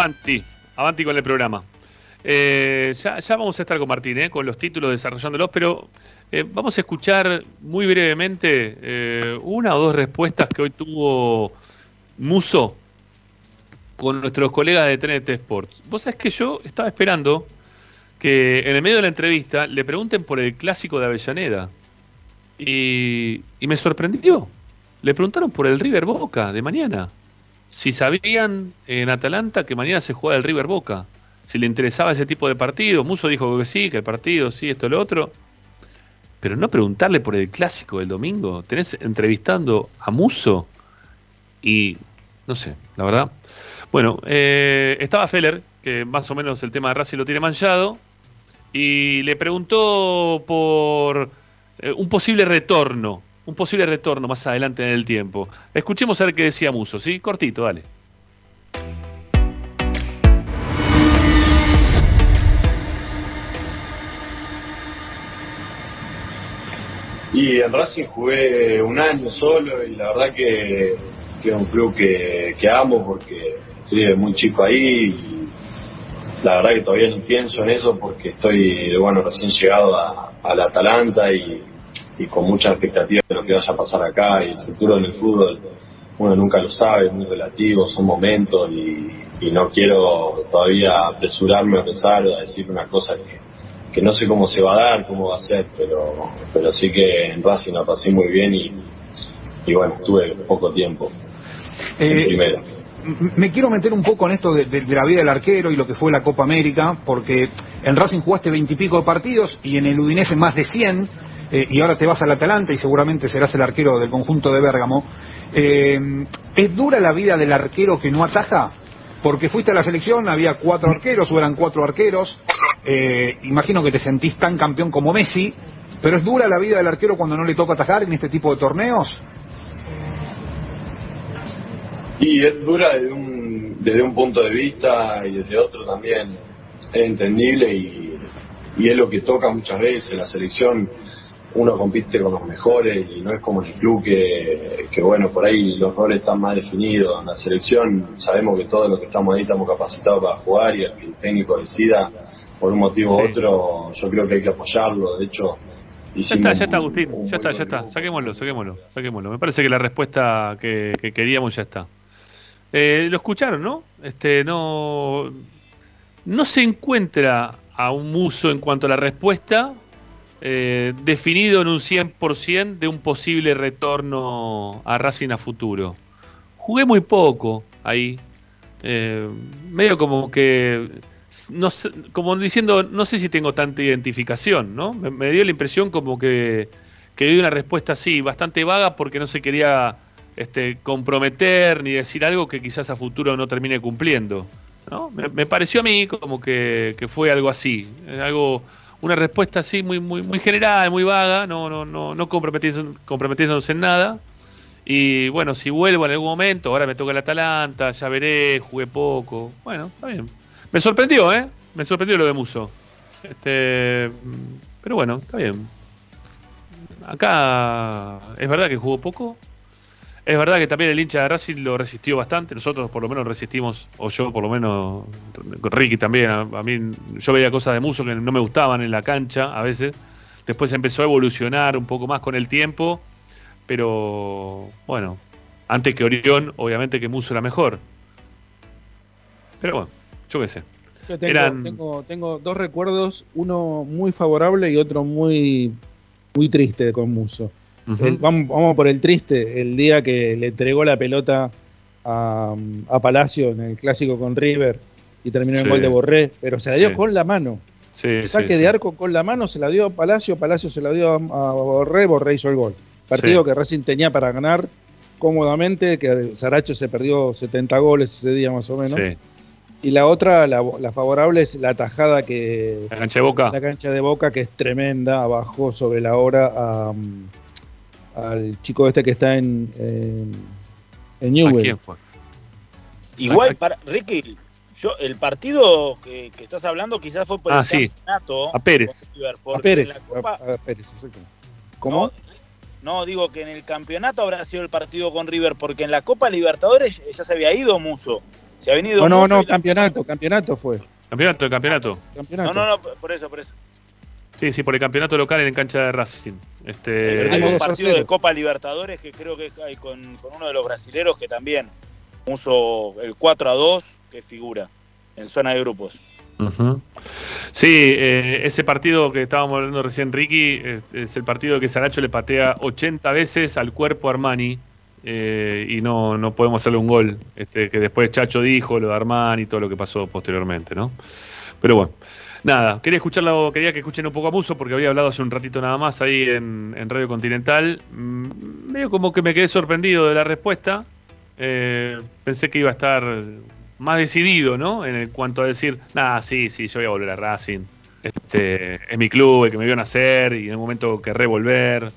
Avanti, avanti con el programa. Eh, ya, vamos a estar con Martín, eh, con los títulos desarrollándolos, pero eh, vamos a escuchar muy brevemente eh, una o dos respuestas que hoy tuvo Muso con nuestros colegas de TNT Sports. Vos sabés que yo estaba esperando que en el medio de la entrevista le pregunten por el clásico de Avellaneda. Y, y me sorprendió. Le preguntaron por el River Boca de mañana. Si sabían en Atalanta que mañana se juega el River Boca. Si le interesaba ese tipo de partido. Muso dijo que sí, que el partido, sí, esto, lo otro. Pero no preguntarle por el clásico del domingo. Tenés entrevistando a Muso. Y no sé, la verdad. Bueno, eh, estaba Feller, que más o menos el tema de Racing lo tiene manchado, y le preguntó por eh, un posible retorno, un posible retorno más adelante en el tiempo. Escuchemos a ver qué decía Muso, ¿sí? Cortito, dale. Y en Racing jugué un año solo y la verdad que, que es un club que, que amo porque estoy desde muy chico ahí y la verdad que todavía no pienso en eso porque estoy, bueno, recién llegado a, al Atalanta y, y con mucha expectativa de lo que vaya a pasar acá y el futuro en el fútbol, uno nunca lo sabe, es muy relativo, son momentos y, y no quiero todavía apresurarme a pensar o a decir una cosa que, que no sé cómo se va a dar, cómo va a ser, pero, pero sí que en Racing la pasé muy bien y, y bueno, tuve poco tiempo. Eh, primera. M- Me quiero meter un poco en esto de, de- de la vida del arquero y lo que fue la Copa América, porque en Racing jugaste veintipico de partidos y en el Udinese más de 100, eh, y ahora te vas al Atalanta y seguramente serás el arquero del conjunto de Bérgamo. Eh, ¿Es dura la vida del arquero que no ataja? Porque fuiste a la selección, había cuatro arqueros o eran cuatro arqueros. Eh, imagino que te sentís tan campeón como Messi, pero ¿es dura la vida del arquero cuando no le toca atajar en este tipo de torneos? Y es dura desde un, desde un punto de vista y desde otro también es entendible y, y es lo que toca muchas veces. La selección uno compite con los mejores y no es como en el club que, que, bueno, por ahí los roles están más definidos. En la selección sabemos que todos los que estamos ahí estamos capacitados para jugar y el que el técnico decida por un motivo u otro, yo creo que hay que apoyarlo. De hecho, ya está, ya está, Agustín. Ya está, ya está. Saquémoslo, saquémoslo, saquémoslo. Me parece que la respuesta que, queríamos ya está. Eh, lo escucharon, ¿no? Este, no, no se encuentra a un muso en cuanto a la respuesta eh, definido en un 100% de un posible retorno a Racing a futuro. Jugué muy poco ahí. Eh, medio como que no como diciendo, no sé si tengo tanta identificación, ¿no? Me, dio la impresión como que, que dio una respuesta así, bastante vaga porque no se quería este, comprometer ni decir algo que quizás a futuro no termine cumpliendo. ¿no? Me, pareció a mí como que, fue algo así, algo, una respuesta así muy, muy, muy general, muy vaga, no, no, no, no comprometiéndose en nada. Y bueno, si vuelvo en algún momento, ahora me toca el Atalanta, ya veré, jugué poco. Bueno, está bien. Me sorprendió, ¿eh? Me sorprendió lo de Muso. Este, pero bueno, está bien. Acá es verdad que jugó poco. Es verdad que también el hincha de Racing lo resistió bastante. Nosotros por lo menos resistimos, o yo por lo menos, Ricky también. A, mí yo veía cosas de Muso que no me gustaban en la cancha a veces. Después empezó a evolucionar un poco más con el tiempo. Pero bueno, antes que Orión, obviamente que Muso era mejor. Pero bueno. Yo qué sé. Yo tengo, tengo, dos recuerdos, uno muy favorable y otro muy, muy triste con Muso. Vamos, por el triste, el día que le entregó la pelota a, Palacio en el clásico con River y terminó el gol de Borré, pero se la dio con la mano. Sí, saque de arco con la mano se la dio a Palacio, Palacio se la dio a, Borré, Borré hizo el gol. Partido que Racing tenía para ganar cómodamente, que Saracho se perdió 70 goles ese día más o menos. Y la otra, la, favorable, es la tajada que. La cancha de boca. La cancha de boca, que es tremenda, abajo sobre la hora al chico este que está en, en, Newell. quién fue? Igual, para, Ricky, yo, el partido que, estás hablando quizás fue por ah, el sí. campeonato. A Pérez. a Pérez. a, Pérez, ¿Cómo? No, digo que en el campeonato habrá sido el partido con River, porque en la Copa Libertadores ya se había ido mucho. Se ha venido. No, no, no, campeonato, campeonato fue. Campeonato, el campeonato. No, no, no, por eso, por eso. Sí, sí, por el campeonato local en cancha de Racing. Este... Hay un partido de Copa Libertadores que creo que hay con, uno de los brasileros que también puso el 4 a 2 que figura en zona de grupos. Sí, eh, ese partido que estábamos hablando recién, Ricky, eh, es el partido que Saracho le patea 80 veces al cuerpo Armani eh, y no, no podemos hacerle un gol. Este, que después Chacho dijo, lo de Armán y todo lo que pasó posteriormente, ¿no? Pero bueno, nada, quería escucharlo, quería que escuchen un poco a Muso, porque había hablado hace un ratito nada más ahí en, Radio Continental. Mm, medio como que me quedé sorprendido de la respuesta. Eh, pensé que iba a estar más decidido, ¿no? En cuanto a decir, nada, sí, sí, yo voy a volver a Racing. Este, es mi club, el que me vio nacer y en un momento querré volver.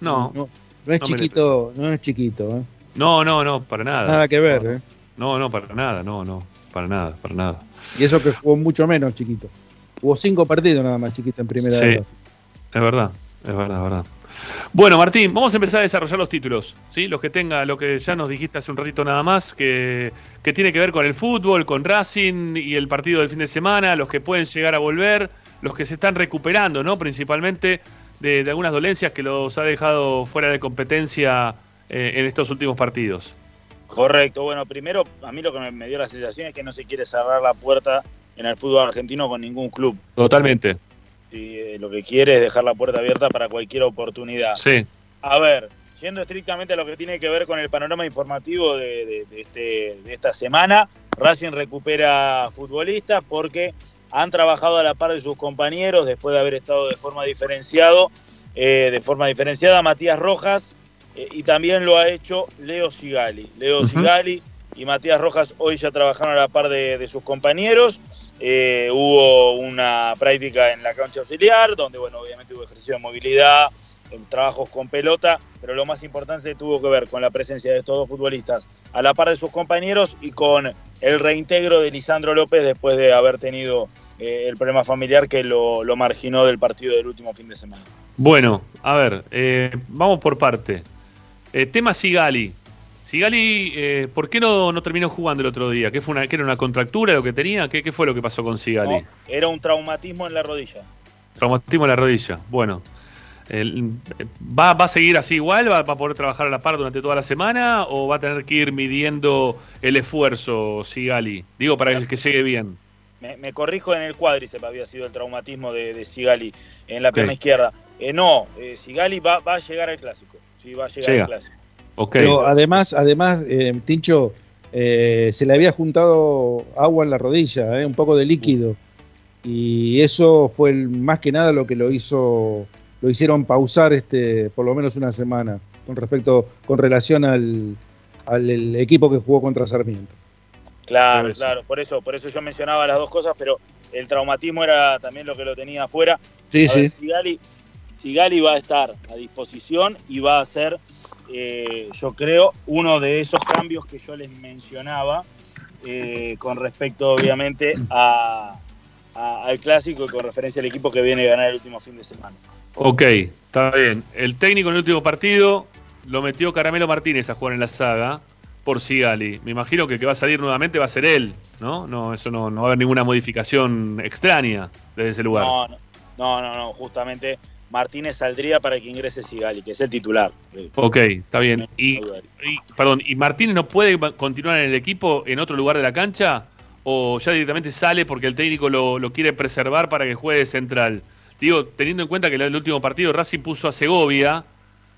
no. no no es chiquito, no es chiquito, ¿eh? No, no, no, para nada. Nada que ver, ¿eh? No, no, para nada, no, no, para nada, para nada. Y eso que jugó mucho menos chiquito. Hubo cinco partidos nada más chiquito en primera. Sí, es verdad, es verdad, es verdad. Bueno, Martín, vamos a empezar a desarrollar los títulos, ¿sí? Los que tenga, lo que ya nos dijiste hace un ratito nada más, que, que tiene que ver con el fútbol, con Racing y el partido del fin de semana, los que pueden llegar a volver, los que se están recuperando, ¿no? Principalmente de, algunas dolencias que los ha dejado fuera de competencia eh, en estos últimos partidos. Correcto, bueno, primero a mí lo que me, dio la sensación es que no se quiere cerrar la puerta en el fútbol argentino con ningún club. Totalmente. Y eh, lo que quiere es dejar la puerta abierta para cualquier oportunidad. Sí. A ver, yendo estrictamente a lo que tiene que ver con el panorama informativo de, este, de esta semana, Racing recupera futbolistas porque han trabajado a la par de sus compañeros después de haber estado de forma diferenciado, eh, de forma diferenciada Matías Rojas eh, y también lo ha hecho Leo Sigali. Leo Sigali y Matías Rojas hoy ya trabajaron a la par de, sus compañeros. Eh, hubo una práctica en la cancha auxiliar, donde bueno, obviamente hubo ejercicio de movilidad, trabajos con pelota, pero lo más importante tuvo que ver con la presencia de estos dos futbolistas a la par de sus compañeros y con el reintegro de Lisandro López después de haber tenido eh, el problema familiar que lo, marginó del partido del último fin de semana. Bueno, a ver, eh, vamos por parte. Tema Sigali. Sigali, eh, ¿por qué no, no terminó jugando el otro día? ¿Qué fue una, qué era una contractura lo que tenía? ¿Qué, qué fue lo que pasó con Sigali? No, era un traumatismo en la rodilla. Traumatismo en la rodilla. Bueno, el- ¿va, ¿va a seguir así igual? ¿Va, va a poder trabajar a la par durante toda la semana? ¿O va a tener que ir midiendo el esfuerzo Sigali? Digo, para que, que llegue bien. Me, me corrijo en el cuádriceps había sido el traumatismo de, de Sigali en la pierna izquierda. Eh, no, eh, Sigali va, va a llegar al clásico. Sí, va a llegar Llega. al clásico. Pero además, además, eh, Tincho, eh, se le había juntado agua en la rodilla, eh, un poco de líquido. Y eso fue el- más que nada lo que lo hizo, lo hicieron pausar este, por lo menos una semana, con respecto, con relación al, al el equipo que jugó contra Sarmiento. Claro, Por claro, por eso, por eso yo mencionaba las dos cosas, pero el traumatismo era también lo que lo tenía afuera. Sí, A sí. ver, Sigali, Sigali va a estar a disposición y va a ser, eh, yo creo, uno de esos cambios que yo les mencionaba eh, con respecto, obviamente, a, a- al clásico y con referencia al equipo que viene a ganar el último fin de semana. Ok, está bien. El técnico en el último partido lo metió Caramelo Martínez a jugar en la saga por Sigali. Me imagino que el que va a salir nuevamente va a ser él, ¿no? No, eso no, no va a haber ninguna modificación extraña desde ese lugar. No, no, no, no, no, justamente Martínez saldría para que ingrese Sigali, que es el titular. Ok, está bien. Y, y- perdón, ¿y Martínez no puede continuar en el equipo en otro lugar de la cancha? ¿O ya directamente sale porque el técnico lo, lo quiere preservar para que juegue central? Digo, teniendo en cuenta que el último partido Racing puso a Segovia,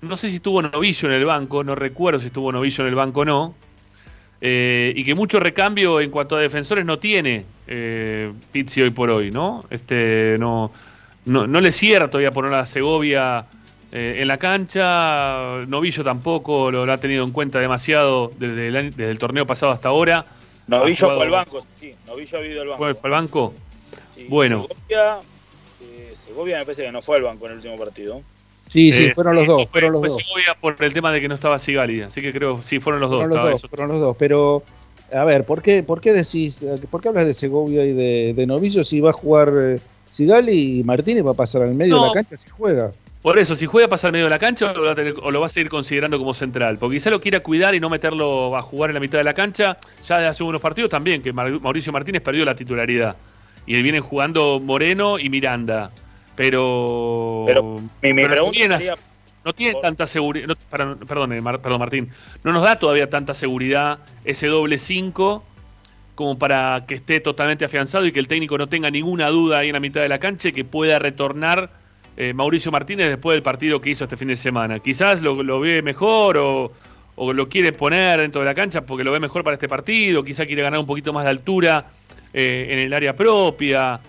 no sé si estuvo Novillo en el banco, no recuerdo si estuvo Novillo en el banco o no, eh, y que mucho recambio en cuanto a defensores no tiene eh, Pizzi hoy por hoy, ¿no? Este, no, no, no le cierra todavía poner a Segovia eh, en la cancha, Novillo tampoco lo, lo ha tenido en cuenta demasiado desde el, año- desde el torneo pasado hasta ahora. Novillo fue al banco, sí, Novillo ha ido al banco. ¿Fue, fue al banco? Sí, bueno, Segovia, eh, Segovia me parece que no fue al banco en el último partido. Sí, sí, fueron los dos, fue- fueron los fue dos. Segovia por el tema de que no estaba Sigali, así que creo, sí, fueron los dos. Fueron los estaba dos, eso. fueron los dos. Pero, a ver, ¿por qué, por qué decís, eh, por qué hablas de Segovia y de, de Novillo si va a jugar Sigali y Martínez va a pasar al medio de la cancha si juega? Por eso, si juega a pasar medio de la cancha o lo, va a tener- o lo va a seguir considerando como central. Porque quizá lo quiera cuidar y no meterlo a jugar en la mitad de la cancha. Ya de hace unos partidos también, que Mauricio Martínez perdió la titularidad. Y vienen jugando Moreno y Miranda. Pero. Pero mi, mi pero pregunta tienen sería, as- no tiene tanta seguridad. perdón, Mar- perdón, Martín. No nos da todavía tanta seguridad ese doble 5 como para que esté totalmente afianzado y que el técnico no tenga ninguna duda ahí en la mitad de la cancha y que pueda retornar eh, Mauricio Martínez después del partido que hizo este fin de semana. Quizás lo, ve mejor o, o lo quiere poner dentro de la cancha porque lo ve mejor para este partido, quizás quiere ganar un poquito más de altura eh, en el área propia.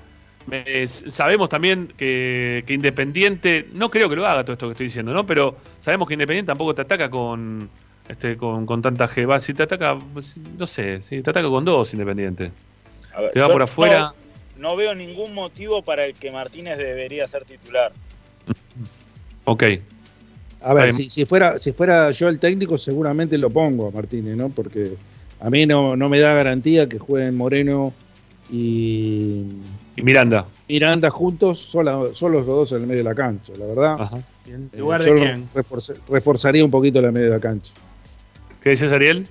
Eh, sabemos también que, que Independiente, no creo que lo haga todo esto que estoy diciendo, ¿no? Pero sabemos que Independiente tampoco te ataca con este con, con tanta G. Va, si te ataca, no sé, si te ataca con dos Independiente. a ver, Te va por afuera. No, no veo ningún motivo para el que Martínez debería ser titular. Ok. A ver, si, si fuera si fuera yo el técnico, seguramente lo pongo a Martínez, ¿no? Porque a mí no, no me da garantía que jueguen Moreno y, Y Miranda. Miranda juntos, solos los dos en el medio de la cancha, la verdad. ¿En Eh, lugar yo de quién? reforzaría un poquito la medio de la cancha. ¿Qué dices, Ariel?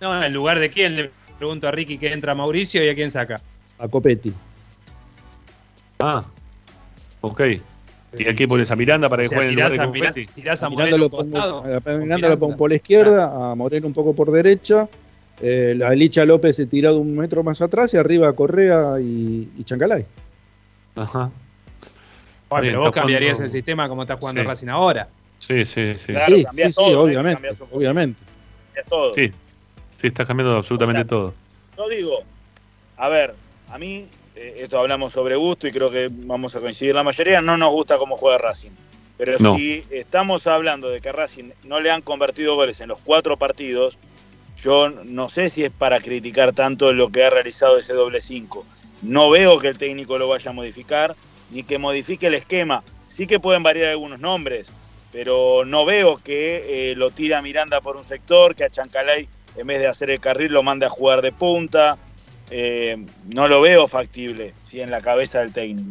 No, ¿en lugar de quién? Le pregunto a Ricky que entra Mauricio y a quién saca. A Copetti. Ah, ok. ¿Y aquí pones a Miranda para que O sea, juegue en el lugar tirás de a Confetti? tirás a Miranda Moreno lo a un pongo, costado, a Miranda lo pongo por la izquierda, a Moreno un poco por derecha, eh, la Licha López se tirado un metro más atrás y arriba Correa y, y Chancalay. Ajá. Bueno, Bien, pero vos cambiarías jugando- el sistema como está jugando Sí. Racing ahora. Sí, sí, sí. Claro, sí, sí, todo, sí, obviamente, poco. obviamente. Es todo. Sí, sí, está cambiando absolutamente O sea, todo. No digo, a ver, a mí, eh, esto hablamos sobre gusto y creo que vamos a coincidir la mayoría, no nos gusta cómo juega Racing. Pero No. si estamos hablando de que a Racing no le han convertido goles en los cuatro partidos, yo no sé si es para criticar tanto lo que ha realizado ese doble 5. No veo que el técnico lo vaya a modificar, ni que modifique el esquema. Sí que pueden variar algunos nombres, pero no veo que eh, lo tire a Miranda por un sector, que a Chancalay, en vez de hacer el carril, lo mande a jugar de punta. eh, no lo veo factible ¿sí? en la cabeza del técnico.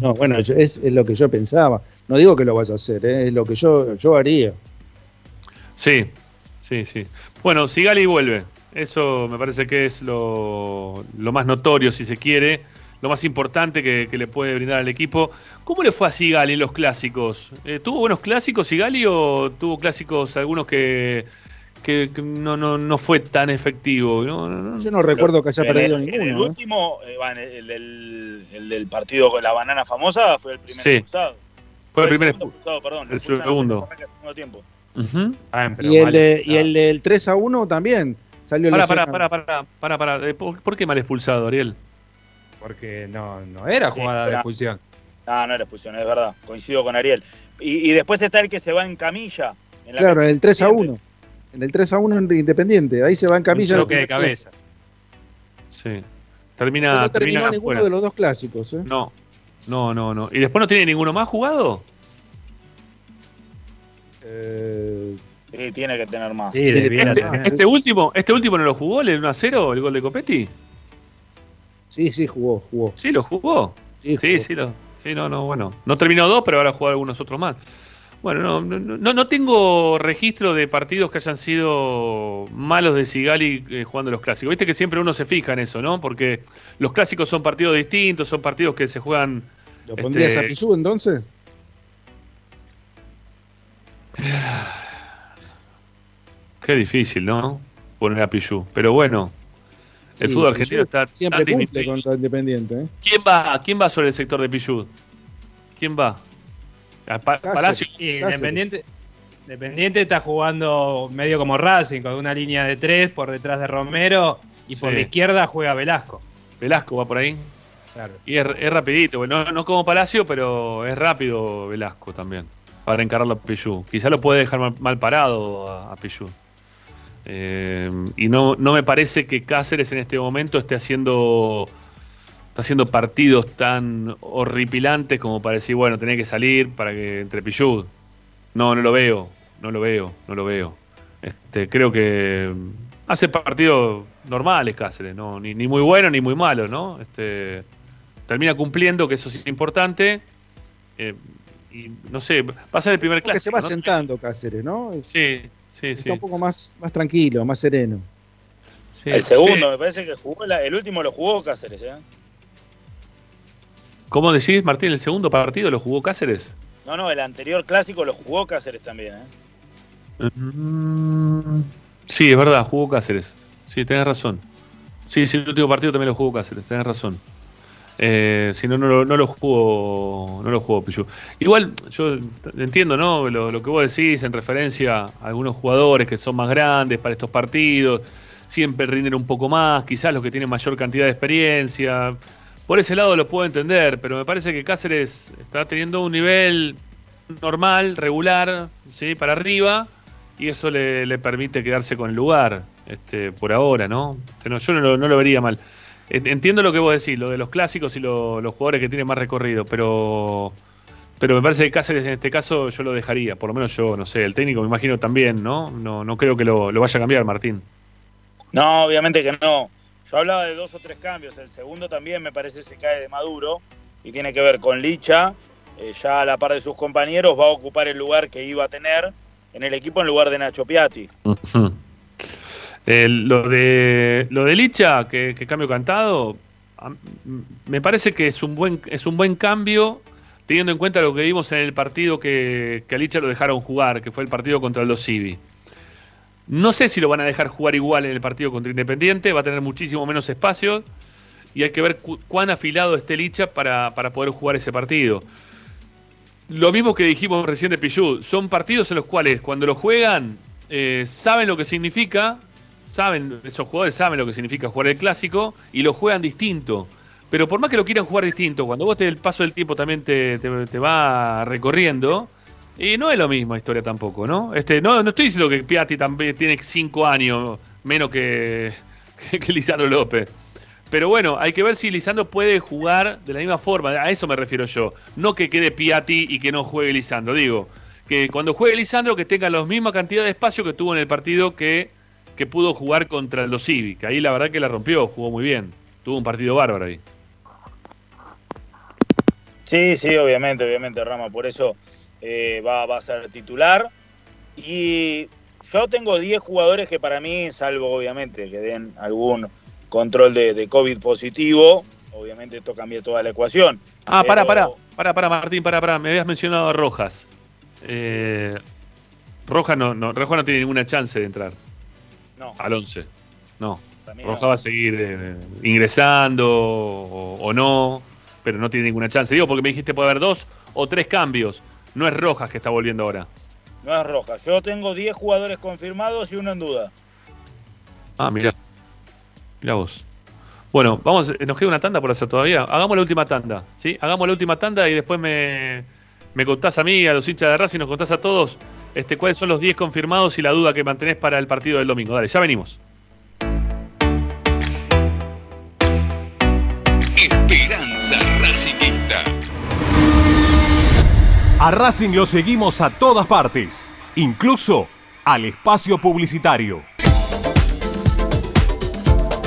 No, bueno, es, es lo que yo pensaba. No digo que lo vaya a hacer, ¿eh? es lo que yo, yo haría. Sí, sí, sí. Bueno, Sigali vuelve. Eso me parece que es lo, lo más notorio, si se quiere, lo más importante que, que le puede brindar al equipo. ¿Cómo le fue a Sigali en los clásicos? Eh, ¿Tuvo buenos clásicos Sigali o tuvo clásicos algunos que, que, que no, no, no fue tan efectivo? No. Yo no recuerdo que haya perdido el, ninguno. en el ¿eh? último, eh, el, el del- el del partido con la banana famosa fue el primer Sí. expulsado. Fue el primer segundo expulsado, perdón. el segundo. tiempo. Ujú. Y el, de- y el del 3 a 1 también salió Para, para, para, para, para, para. Eh, ¿Por, por qué mal expulsado, Ariel? Porque no, no era Sí, jugada de expulsión. No, no era expulsión, es verdad. Coincido con Ariel. Y, y después está el que se va en camilla. En la Claro, el 3 a independiente. 1. En el 3 a 1 en Independiente. Ahí se va en camilla. choque de cabeza. Sí. Termina, No terminó termina ninguno afuera. de los dos clásicos. ¿eh? No, no, no, no. ¿Y después no tiene ninguno más jugado? Eh, Sí, tiene que tener más. Sí, Este, este último, ¿Este último no lo jugó el 1 a 0, el gol de Copetti? Sí, sí, jugó, jugó. Sí, lo jugó. Sí, Sí, sí, lo, sí, no, no, bueno. No terminó dos, pero ahora jugó algunos otros más. Bueno, no, no, no, no tengo registro de partidos que hayan sido malos de Sigali eh, jugando los clásicos. Viste que siempre uno se fija en eso, ¿no? Porque los clásicos son partidos distintos, son partidos que se juegan. ¿Lo pondrías este, a Pichu entonces? Qué difícil, ¿no? Poner a Pichu. Pero bueno, el Sí, fútbol argentino Pichu está Siempre tan cumple contra Independiente. ¿eh? ¿Quién va? ¿Quién va sobre el sector de Pichu? ¿Quién va? Palacio. Y Independiente, Independiente está jugando medio como Racing, con una línea de tres por detrás de Romero y por la izquierda juega Velasco. Velasco va por ahí. Claro. Y es, es rapidito, bueno, no, no como Palacio, pero es rápido Velasco también. Para encararlo a Pichu. Quizá lo puede dejar mal, mal parado a, a Pichu. Eh, y no, no me parece que Cáceres en este momento esté haciendo está haciendo partidos tan horripilantes como para decir, bueno, tenía que salir para que entre Pichu. No, no lo veo, no lo veo, no lo veo. Este, creo que hace partidos normales Cáceres, ¿no? ni, ni muy bueno ni muy malo, ¿no? Este, termina cumpliendo, que eso sí es importante. eh, y no sé, va a ser el primer Porque se clásico. va ¿no? sentando Cáceres, ¿no? Es- Sí, sí, está sí. un poco más, más tranquilo, más sereno. sí, el segundo, sí. me parece que jugó, la- el último lo jugó Cáceres, ¿eh? ¿Cómo decís, Martín? ¿El segundo partido lo jugó Cáceres? No, no, el anterior clásico lo jugó Cáceres también, ¿eh? Mm, Sí, es verdad, jugó Cáceres. Sí, tenés razón. Sí, sí, el último partido también lo jugó Cáceres, tenés razón. Eh, si no, no, lo- no lo jugó, no lo jugó Pichu. Igual, yo entiendo, ¿no? Lo, lo que vos decís en referencia a algunos jugadores que son más grandes para estos partidos, siempre rinden un poco más, quizás los que tienen mayor cantidad de experiencia. Por ese lado lo puedo entender, pero me parece que Cáceres está teniendo un nivel normal, regular, ¿sí? para arriba, y eso le, le permite quedarse con el lugar este, por ahora, ¿no? Este, yo no no lo vería mal. En- Entiendo lo que vos decís, lo de los clásicos y lo- los jugadores que tienen más recorrido, pero pero me parece que Cáceres en este caso yo lo dejaría, por lo menos yo, no sé, el técnico me imagino también, ¿no? No, no creo que lo, lo vaya a cambiar, Martín. No, obviamente que no. Yo hablaba de dos o tres cambios. El segundo también me parece se cae de Maduro y tiene que ver con Licha. eh, ya a la par de sus compañeros va a ocupar el lugar que iba a tener en el equipo en lugar de Nacho Piatti. Lo de lo de Licha, que, cambio cantado, me parece que es un buen es un buen cambio teniendo en cuenta lo que vimos en el partido que, que a Licha lo dejaron jugar, que fue el partido contra el Civi. No sé si lo van a dejar jugar igual en el partido contra Independiente, va a tener muchísimo menos espacio y hay que ver cu- cuán afilado esté Licha para, para poder jugar ese partido. Lo mismo que dijimos recién de Pichu, son partidos en los cuales cuando lo juegan eh, saben lo que significa, saben, esos jugadores saben lo que significa jugar el clásico y lo juegan distinto. Pero por más que lo quieran jugar distinto, cuando vos te, el paso del tiempo también te, te- te va recorriendo, y no es lo mismo historia tampoco, ¿no? Este, no, no estoy diciendo que Piatti también tiene cinco años menos que, que, Lisandro López. Pero bueno, hay que ver si Lisandro puede jugar de la misma forma. A eso me refiero yo. No que quede Piatti y que no juegue Lisandro. Digo, que cuando juegue Lisandro que tenga la misma cantidad de espacio que tuvo en el partido que, que pudo jugar contra los Civi. Que ahí la verdad que la rompió, jugó muy bien. tuvo un partido bárbaro ahí. Sí, sí, obviamente, obviamente, Rama, por eso eh, va, va a ser titular. Y yo tengo 10 jugadores que para mí, salvo obviamente que den algún control de, de COVID positivo, obviamente esto cambia toda la ecuación. Ah, para, Pero- para, para, para, Martín, para, para. Me habías mencionado a Rojas. Eh, Rojas no, no, Rojas no tiene ninguna chance de entrar. No. Al 11. No. Rojas no. va a seguir eh, ingresando o, o no, pero no tiene ninguna chance. Digo, porque me dijiste puede haber dos o tres cambios. No es Rojas que está volviendo ahora. No es roja. Yo tengo 10 jugadores confirmados y uno en duda. Ah, mira. Mira vos. Bueno, vamos, nos queda una tanda por hacer todavía. Hagamos la última tanda, ¿sí? Hagamos la última tanda y después me, me contás a mí, a los hinchas de Racing, nos contás a todos este, cuáles son los 10 confirmados y la duda que mantenés para el partido del domingo. Dale, ya venimos. Esperanza Racingista. A Racing lo seguimos a todas partes, incluso al espacio publicitario.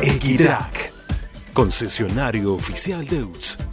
Equitrack, concesionario oficial de UTS.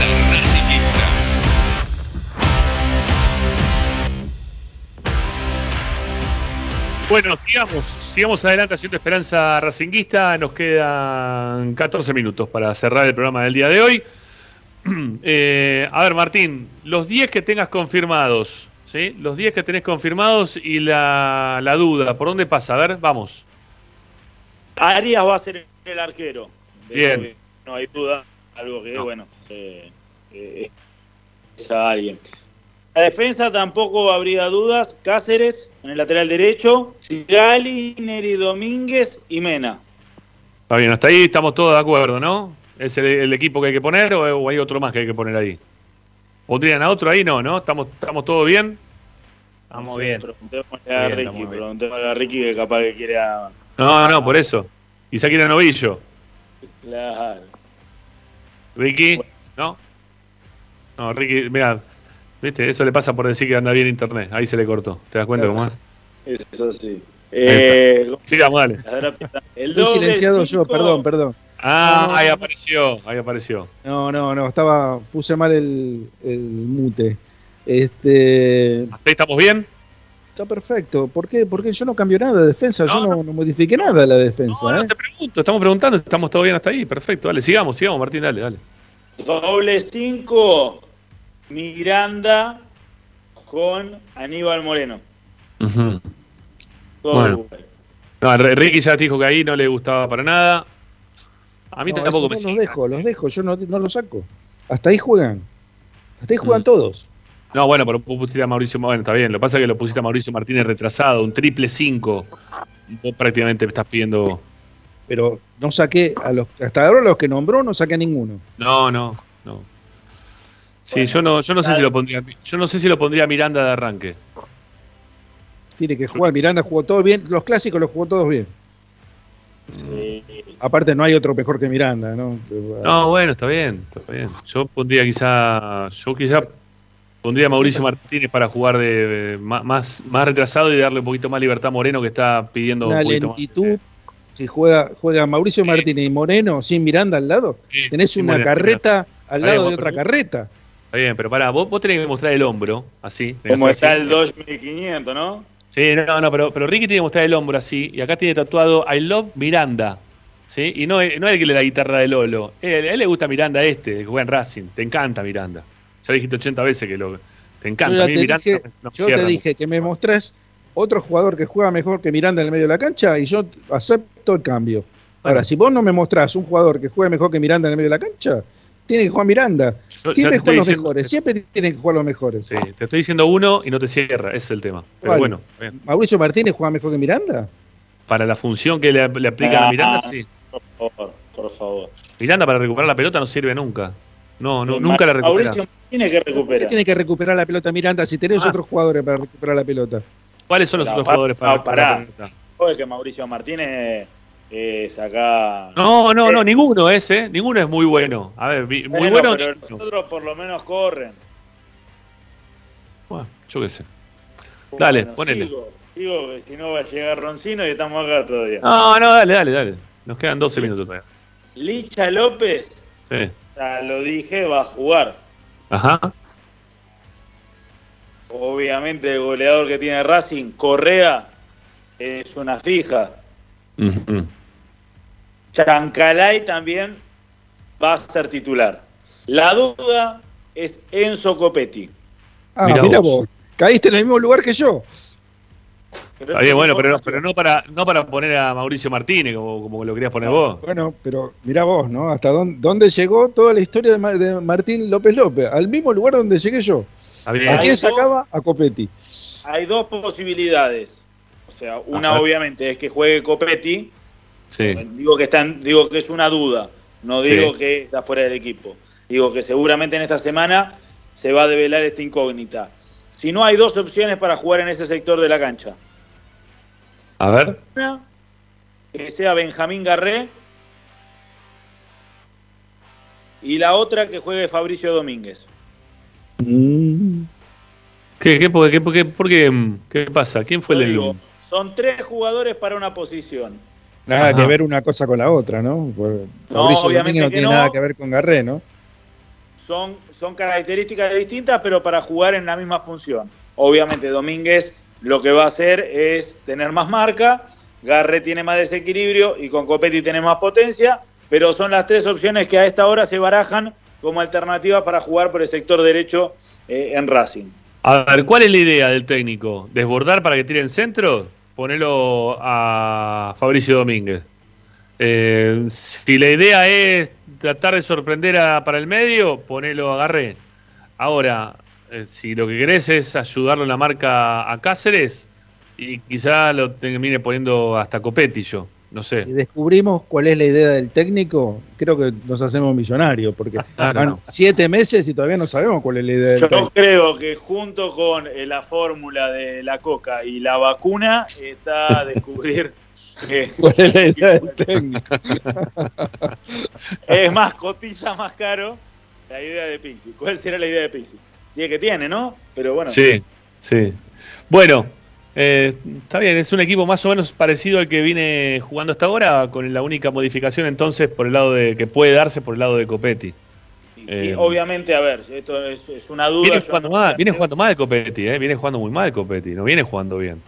Bueno, sigamos, sigamos adelante haciendo Esperanza Racinguista. Nos quedan 14 minutos para cerrar el programa del día de hoy. Eh, a ver, Martín, los 10 que tengas confirmados, ¿sí? Los 10 que tenés confirmados y la, la duda, ¿por dónde pasa? A ver, vamos. Arias va a ser el arquero. Bien. No hay duda. Algo que, bueno, eh, eh, es a alguien. La defensa tampoco habría dudas. Cáceres en el lateral derecho. Sigali, Neri Domínguez y Mena. Está bien, hasta ahí estamos todos de acuerdo, ¿no? ¿Es el, el equipo que hay que poner o, o hay otro más que hay que poner ahí? ¿Pondrían a otro ahí? No, ¿no? ¿Estamos, estamos todos bien? Estamos Sí, bien. Preguntémosle a Bien, Ricky, preguntémosle a Ricky que capaz que quiera. No, no, por eso. Quizá quiera novillo. Claro. Ricky, ¿no? No, Ricky, mira, viste, eso le pasa por decir que anda bien internet. Ahí se le cortó. ¿Te das cuenta cómo es? Es así. Eh, Sigamos, dale. el doble silenciado yo, perdón, perdón. Ah, No, ahí no. apareció, ahí apareció. No, no, no, estaba, puse mal el, el mute. Este, ¿Hasta ahí estamos bien? está perfecto. ¿Por qué? Porque yo no cambio nada de defensa, yo no, no modifiqué nada de la defensa. ¿eh? Pregunto, estamos preguntando, estamos todos bien hasta ahí. Perfecto, dale, sigamos, sigamos, Martín, dale, dale. Doble 5, Miranda con Aníbal Moreno. Ujú. Todo Bueno. No, Ricky ya te dijo que ahí no le gustaba para nada. A mí No, tampoco me los dejo, los dejo, yo no, no los saco. Hasta ahí juegan. Hasta ahí juegan todos. No, bueno, pero vos pusiste a Mauricio, bueno, está bien. Lo que pasa es que lo pusiste a Mauricio Martínez retrasado, un triple 5. Vos prácticamente me estás pidiendo. Pero no saqué a los, hasta ahora los que nombró no saqué a ninguno. No, no, no. Sí, yo no, yo no sé si lo pondría, yo no sé si lo pondría Miranda de arranque. Tiene que jugar. Miranda jugó todo bien. Los clásicos los jugó todos bien. Aparte no hay otro mejor que Miranda, ¿no? No, bueno, está bien, está bien. Yo pondría quizá, yo quizá pondría a Mauricio Martínez para jugar de, más, más retrasado y darle un poquito más libertad a Moreno que está pidiendo Una un poquito más. lentitud. Si juega, juega Mauricio Martínez y Moreno sin Miranda al lado, tenés una Moreno, carreta al lado de otra carreta. Está bien, pero pará, vos, vos tenés que mostrar el hombro, así. Como así. está el Dodge 1500, ¿no? Sí, no, no, pero, pero Ricky tiene que mostrar el hombro así, y acá tiene tatuado I love Miranda. ¿Sí? Y no, es- no es el que le da guitarra de Lolo. Él, a él le gusta Miranda este, que juega en Racing. Te encanta Miranda. Ya dijiste 80 veces que lo. Te encanta. Yo, A mí te Miranda dije, no me yo cierra te dije que me mostrás otro jugador que juega mejor que Miranda en el medio de la cancha y yo acepto el cambio. Ahora, si vos no me mostrás un jugador que juegue mejor que Miranda en el medio de la cancha, tiene que jugar Miranda. Siempre juegan los diciendo mejores, siempre tienen que jugar los mejores. Sí, te estoy diciendo uno y no te cierra, ese es el tema. Pero ¿Cuál? bueno, bien. ¿Mauricio Martínez juega mejor que Miranda? para la función que le, le aplican Ah, a Miranda, sí. Por favor, por favor. Miranda para recuperar la pelota no sirve nunca. No, no nunca la recupera. Mauricio Martínez que ¿Por qué recupera. tiene que recuperar la pelota Miranda si tenés Ah. otros jugadores para recuperar la pelota? ¿Cuáles son los No, otros jugadores para no, recuperar la pelota? Joder, que Mauricio Martínez es acá. No, no, no, ninguno es, ¿eh? Ninguno es muy bueno. A ver, muy Bueno, bueno. pero los otros por lo menos corren. Bueno, yo qué sé. Dale, ponele. Sigo, sigo, que si no va a llegar Roncino y estamos acá todavía. No, no, dale, dale, dale. Nos quedan 12 minutos todavía. Licha López, Sí. ya lo dije, va a jugar. Ajá. Obviamente el goleador que tiene Racing, Correa, es una fija. Ujú. Chancalay también va a ser titular. La duda es Enzo Copetti. Ah, Mirá mira vos. vos. Caíste en el mismo lugar que yo. Está bien, bueno, pero, pero no para no para poner a Mauricio Martínez como, como lo querías poner vos. Bueno, pero mira vos, ¿no? Hasta dónde, dónde llegó toda la historia de, Mar- de Martín López López. Al mismo lugar donde llegué yo. Bien. ¿A quién Hay dos- sacaba? A Copetti. Hay dos posibilidades. O sea, una Ajá. obviamente es que juegue Copetti. Sí. Digo que está en- digo que es una duda. No digo Sí. que está fuera del equipo. Digo que seguramente en esta semana se va a develar esta incógnita. Si no hay dos opciones para jugar en ese sector de la cancha. A ver. Una, que sea Benjamín Garré. Y la otra que juegue Fabricio Domínguez. ¿Qué, qué, por, qué, por qué, por qué, mm, pasa? ¿Quién fue el digo, son tres jugadores para una posición. Nada Ajá. que ver una cosa con la otra, ¿no? Pues, No, Mauricio obviamente Domínguez no que tiene no. nada que ver con Garré, ¿no? son, son características distintas, pero para jugar en la misma función. Obviamente Domínguez lo que va a hacer es tener más marca, Garré tiene más desequilibrio y con Copetti tiene más potencia, pero son las tres opciones que a esta hora se barajan como alternativa para jugar por el sector derecho eh, en Racing. A ver, ¿cuál es la idea del técnico? ¿Desbordar para que tiren centro? Ponelo a Fabricio Domínguez. Eh, si la idea es tratar de sorprender a- para el medio, ponelo a Garré. Ahora, eh, si lo que querés es ayudarlo en la marca a Cáceres, y quizá lo termine poniendo hasta Copetti yo. No sé. Si descubrimos cuál es la idea del técnico, creo que nos hacemos millonarios, porque Claro. van siete meses y todavía no sabemos cuál es la idea del Yo técnico. creo que junto con eh, la fórmula de la coca y la vacuna está a descubrir eh, ¿Cuál es la idea del técnico? es más, cotiza más caro la idea de Pixi. ¿Cuál será la idea de Pixi? Si es que tiene, ¿no? Pero bueno. Sí, sí. Bueno, eh, está bien, es un equipo más o menos parecido al que viene jugando hasta ahora, con la única modificación entonces por el lado de que puede darse por el lado de Copetti. Sí, Eh, obviamente, a ver, esto es, es una duda. viene jugando no- mal, viene jugando mal Copetti, eh, viene jugando muy mal Copetti, no viene jugando bien.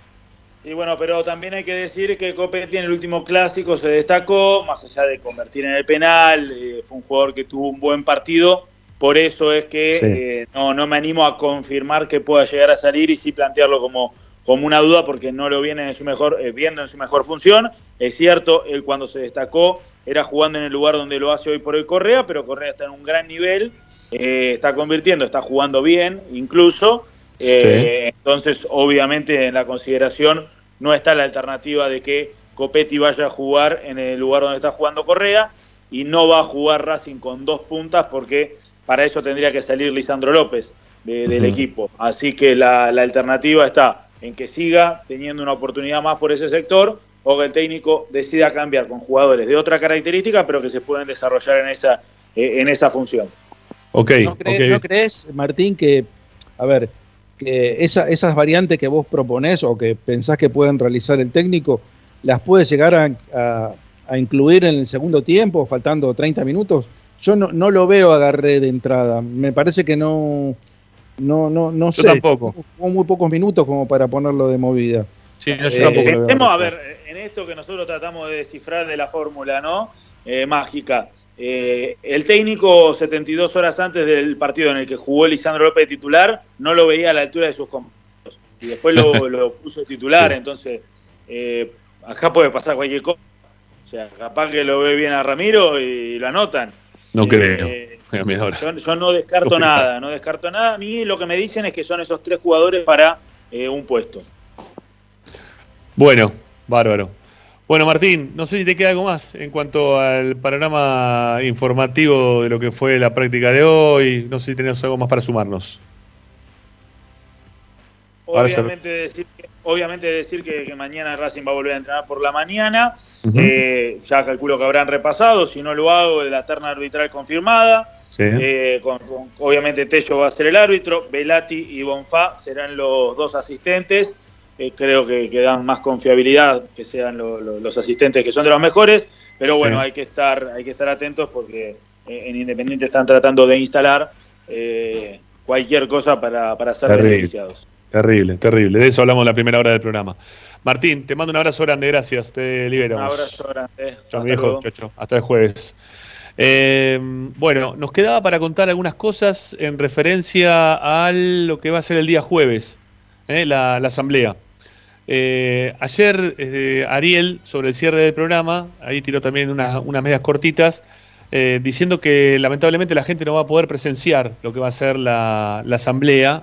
Y bueno, pero también hay que decir que Copetti en el último clásico se destacó, más allá de convertir en el penal, eh, fue un jugador que tuvo un buen partido, por eso es que Sí. eh, no, no me animo a confirmar que pueda llegar a salir y sí plantearlo como, como una duda porque no lo viene en su mejor, eh, viendo en su mejor función. Es cierto, él cuando se destacó era jugando en el lugar donde lo hace hoy por hoy Correa, pero Correa está en un gran nivel, eh, está convirtiendo, está jugando bien incluso. Eh, Entonces, obviamente, en la consideración no está la alternativa de que Copetti vaya a jugar en el lugar donde está jugando Correa y no va a jugar Racing con dos puntas porque para eso tendría que salir Lisandro López de- del equipo. Así que la, la alternativa está en que siga teniendo una oportunidad más por ese sector o que el técnico decida cambiar con jugadores de otra característica pero que se pueden desarrollar en esa, eh, en esa función. Ok, ¿No crees, ok. no crees, Martín, que, a ver, que esa- esas variantes que vos proponés o que pensás que pueden realizar el técnico, las puede llegar a, a- a incluir en el segundo tiempo, faltando 30 minutos? Yo no, no lo veo agarré de entrada. Me parece que no, no, no, no Yo sé. tampoco. Jugó muy pocos minutos como para ponerlo de movida. Sí, no, yo Eh, tampoco lo veo Pensemos, a ver, en esto que nosotros tratamos de descifrar de la fórmula, ¿no? Eh, mágica. Eh, el técnico, 72 horas antes del partido en el que jugó Lisandro López de titular, no lo veía a la altura de sus compañeros. Y después lo, lo puso de titular, entonces eh, acá puede pasar cualquier cosa. O sea, capaz que lo ve bien a Ramiro y lo anotan. No Eh, creo. Ahora. Yo, yo no descarto nada, no descarto nada. A mí lo que me dicen es que son esos tres jugadores para eh, un puesto. Bueno, bárbaro. Bueno, Martín, no sé si te queda algo más en cuanto al panorama informativo de lo que fue la práctica de hoy. No sé si tenés algo más para sumarnos. Obviamente decir, obviamente decir que, que mañana Racing va a volver a entrenar por la mañana. Eh, ya calculo que habrán repasado. Si no lo hago, la terna arbitral confirmada. Sí. Eh, con- con- obviamente Tello va a ser el árbitro. Velati y Bonfá serán los dos asistentes. Eh, creo que, que dan más confiabilidad que sean lo- lo- los asistentes que son de los mejores. Pero bueno, Sí. hay que estar, hay que estar atentos porque eh, en Independiente están tratando de instalar eh, cualquier cosa para, para ser Terrible. beneficiados. Terrible, terrible. De eso hablamos en la primera hora del programa. Martín, te mando un abrazo grande, gracias. Te Un liberamos. abrazo grande. Chao, viejo. Chao, chao. Hasta el jueves. Eh, bueno, nos quedaba para contar algunas cosas en referencia a lo que va a ser el día jueves, eh, la, la asamblea. Eh, ayer eh, Ariel, sobre el cierre del programa, ahí tiró también unas, unas medias cortitas, eh, diciendo que lamentablemente la gente no va a poder presenciar lo que va a ser la, la asamblea.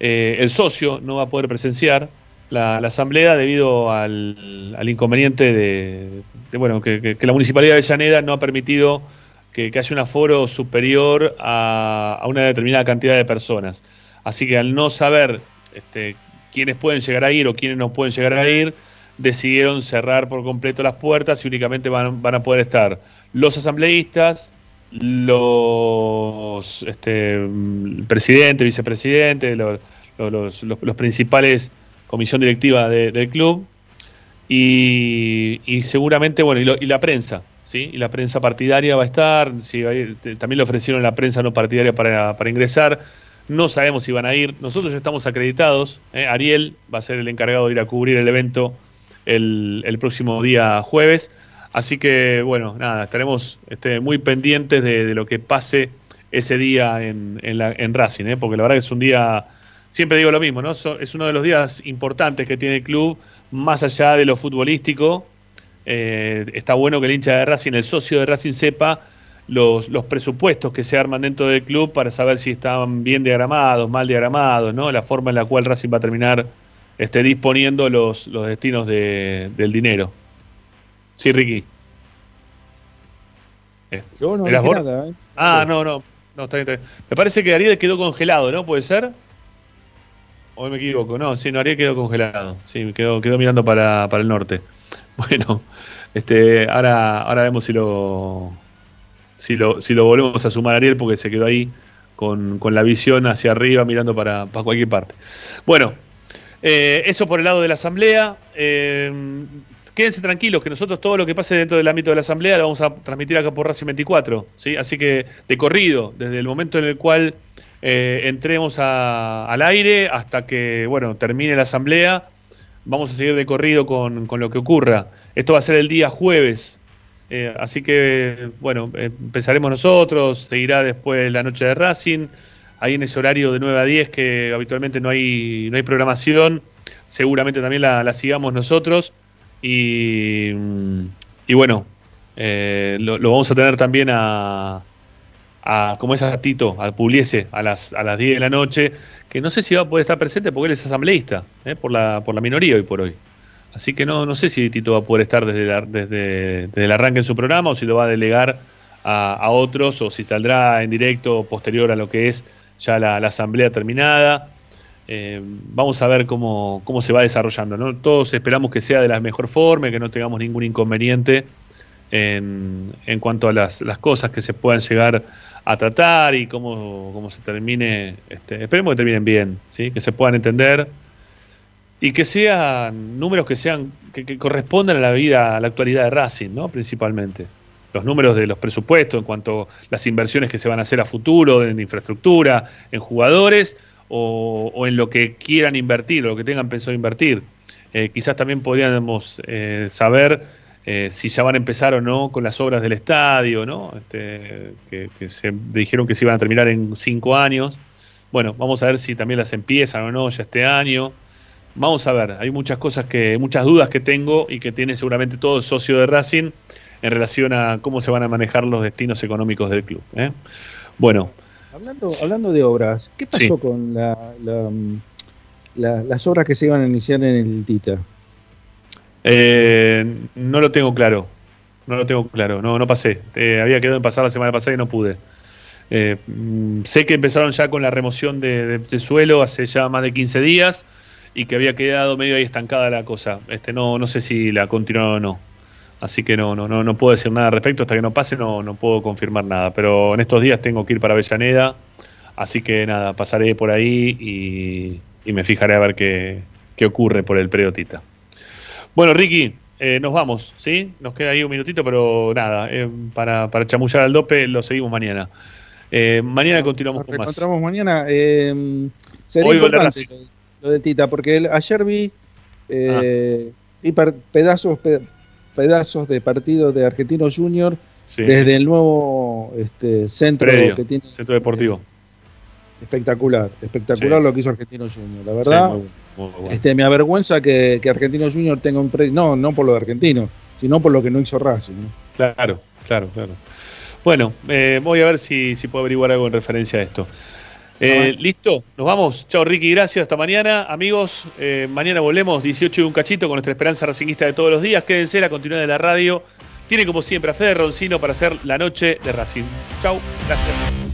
Eh, el socio no va a poder presenciar la, asamblea debido al, inconveniente de, bueno que, la municipalidad de Avellaneda no ha permitido que, haya un aforo superior a, una determinada cantidad de personas. Así que al no saber este, quiénes pueden llegar a ir o quiénes no pueden llegar a ir, decidieron cerrar por completo las puertas y únicamente van a poder estar los asambleístas, los este, presidente, vicepresidente, los, los- principales comisión directiva de- del club y, y seguramente, bueno, y, lo- y la prensa, ¿sí? Y la prensa partidaria va a estar, te- también le ofrecieron la prensa no partidaria para, para ingresar, no sabemos si van a ir, nosotros ya estamos acreditados, ¿eh? Ariel va a ser el encargado de ir a cubrir el evento el, el próximo día jueves, así que, bueno, nada, estaremos este, muy pendientes de, lo que pase ese día en, en, la- en Racing, ¿eh? porque la verdad que es un día siempre digo lo mismo, ¿no? Es uno de los días importantes que tiene el club, más allá de lo futbolístico. Eh, está bueno que el hincha de Racing, el socio de Racing, sepa los, los presupuestos que se arman dentro del club para saber si están bien diagramados, mal diagramados, ¿no? La forma en la cual Racing va a terminar este, disponiendo los, los destinos de- del dinero. Sí, Ricky. Yo no ¿Eras dije vos? nada, ¿eh? Ah, no, no. no está bien, está bien. Me parece que Ariel quedó congelado, ¿no? ¿Puede ser? ¿O me equivoco? No, sí, no, Ariel quedó congelado. Sí, quedó, quedó mirando para, para el norte. Bueno, este, ahora, ahora vemos si lo, si lo, si lo volvemos a sumar a Ariel porque se quedó ahí con, con la visión hacia arriba mirando para, para cualquier parte. Bueno, eh, eso por el lado de la asamblea. Eh, quédense tranquilos que nosotros todo lo que pase dentro del ámbito de la asamblea lo vamos a transmitir acá por Racing 24. ¿sí? Así que de corrido, desde el momento en el cual eh, entremos al aire hasta que bueno termine la asamblea, vamos a seguir de corrido con, con lo que ocurra. Esto va a ser el día jueves. eh, así que, bueno, empezaremos nosotros, seguirá después la noche de Racing, ahí en ese horario de 9 a 10 que habitualmente no hay, no hay programación, seguramente también la, la sigamos nosotros. Y, bueno, eh, lo, vamos a tener también a, a como es a Tito, a Pugliese, a las, a las 10 de la noche, que no sé si va a poder estar presente porque él es asambleísta, eh, por, la, por la minoría hoy por hoy. Así que no, no sé si Tito va a poder estar desde, la- desde, el arranque en su programa o si lo va a delegar a, a otros o si saldrá en directo posterior a lo que es ya la asamblea terminada. Eh, vamos a ver cómo, cómo se va desarrollando. ¿no? Todos esperamos que sea de la mejor forma, que no tengamos ningún inconveniente en, en cuanto a las, las cosas que se puedan llegar a tratar y cómo, cómo se termine. Este, esperemos que terminen bien, ¿sí? que se puedan entender y que sean números que sean que, que correspondan a la vida, a la actualidad de Racing, ¿no? Principalmente. Los números de los presupuestos en cuanto a las inversiones que se van a hacer a futuro en infraestructura, en jugadores o, en lo que quieran invertir, lo que tengan pensado invertir. Eh, quizás también podríamos eh, saber eh, si ya van a empezar o no con las obras del estadio, ¿no? Este, que, se dijeron que se iban a terminar en cinco años. Bueno, vamos a ver si también las empiezan o no ya este año. Vamos a ver, hay muchas cosas que, muchas dudas que tengo y que tiene seguramente todo el socio de Racing en relación a cómo se van a manejar los destinos económicos del club. Bueno, Hablando, hablando de obras, ¿qué pasó Sí. con la, la, mm, la- las obras que se iban a iniciar en el Tita? eh, no lo tengo claro, no lo tengo claro, no, no pasé. Eh, había quedado en pasar la semana pasada y no pude. Eh, mm, sé que empezaron ya con la remoción de, de- de suelo hace ya más de 15 días y que había quedado medio ahí estancada la cosa. Este, no, no sé si la continuaron o no. Así que no, no, no, no puedo decir nada al respecto. Hasta que no pase no, no puedo confirmar nada. Pero en estos días tengo que ir para Avellaneda. Así que nada, pasaré por ahí y, y me fijaré a ver qué, qué ocurre por el predio Tita. Bueno, Ricky, eh, nos vamos, ¿sí? Nos queda ahí un minutito, pero nada, eh, para, para chamullar al dope lo seguimos mañana. Eh, mañana continuamos Nos con más. reencontramos mañana. eh, sería Hoy importante lo, lo del Tita, porque el- ayer vi, eh, Ah. vi pedazos, pe- pedazos de partido de Argentino Junior Sí. desde el nuevo este, centro Predio, que tiene. centro deportivo. Espectacular, espectacular Sí. lo que hizo Argentino Junior. La verdad, Sí, muy- muy bueno. este, me avergüenza que, que Argentino Junior tenga un predio. No, no por lo de Argentino, sino por lo que no hizo Racing. ¿no? Claro, claro, claro. Bueno, eh, voy a ver si, si puedo averiguar algo en referencia a esto. Eh, ¿Listo? Nos vamos. Chao, Ricky. Gracias. Hasta mañana. Amigos, eh, mañana volvemos 18 y un cachito con nuestra esperanza racinguista de todos los días. Quédense, la continuidad de la radio. Tiene como siempre a Fede Roncino para hacer la noche de Racing. Chau. Gracias.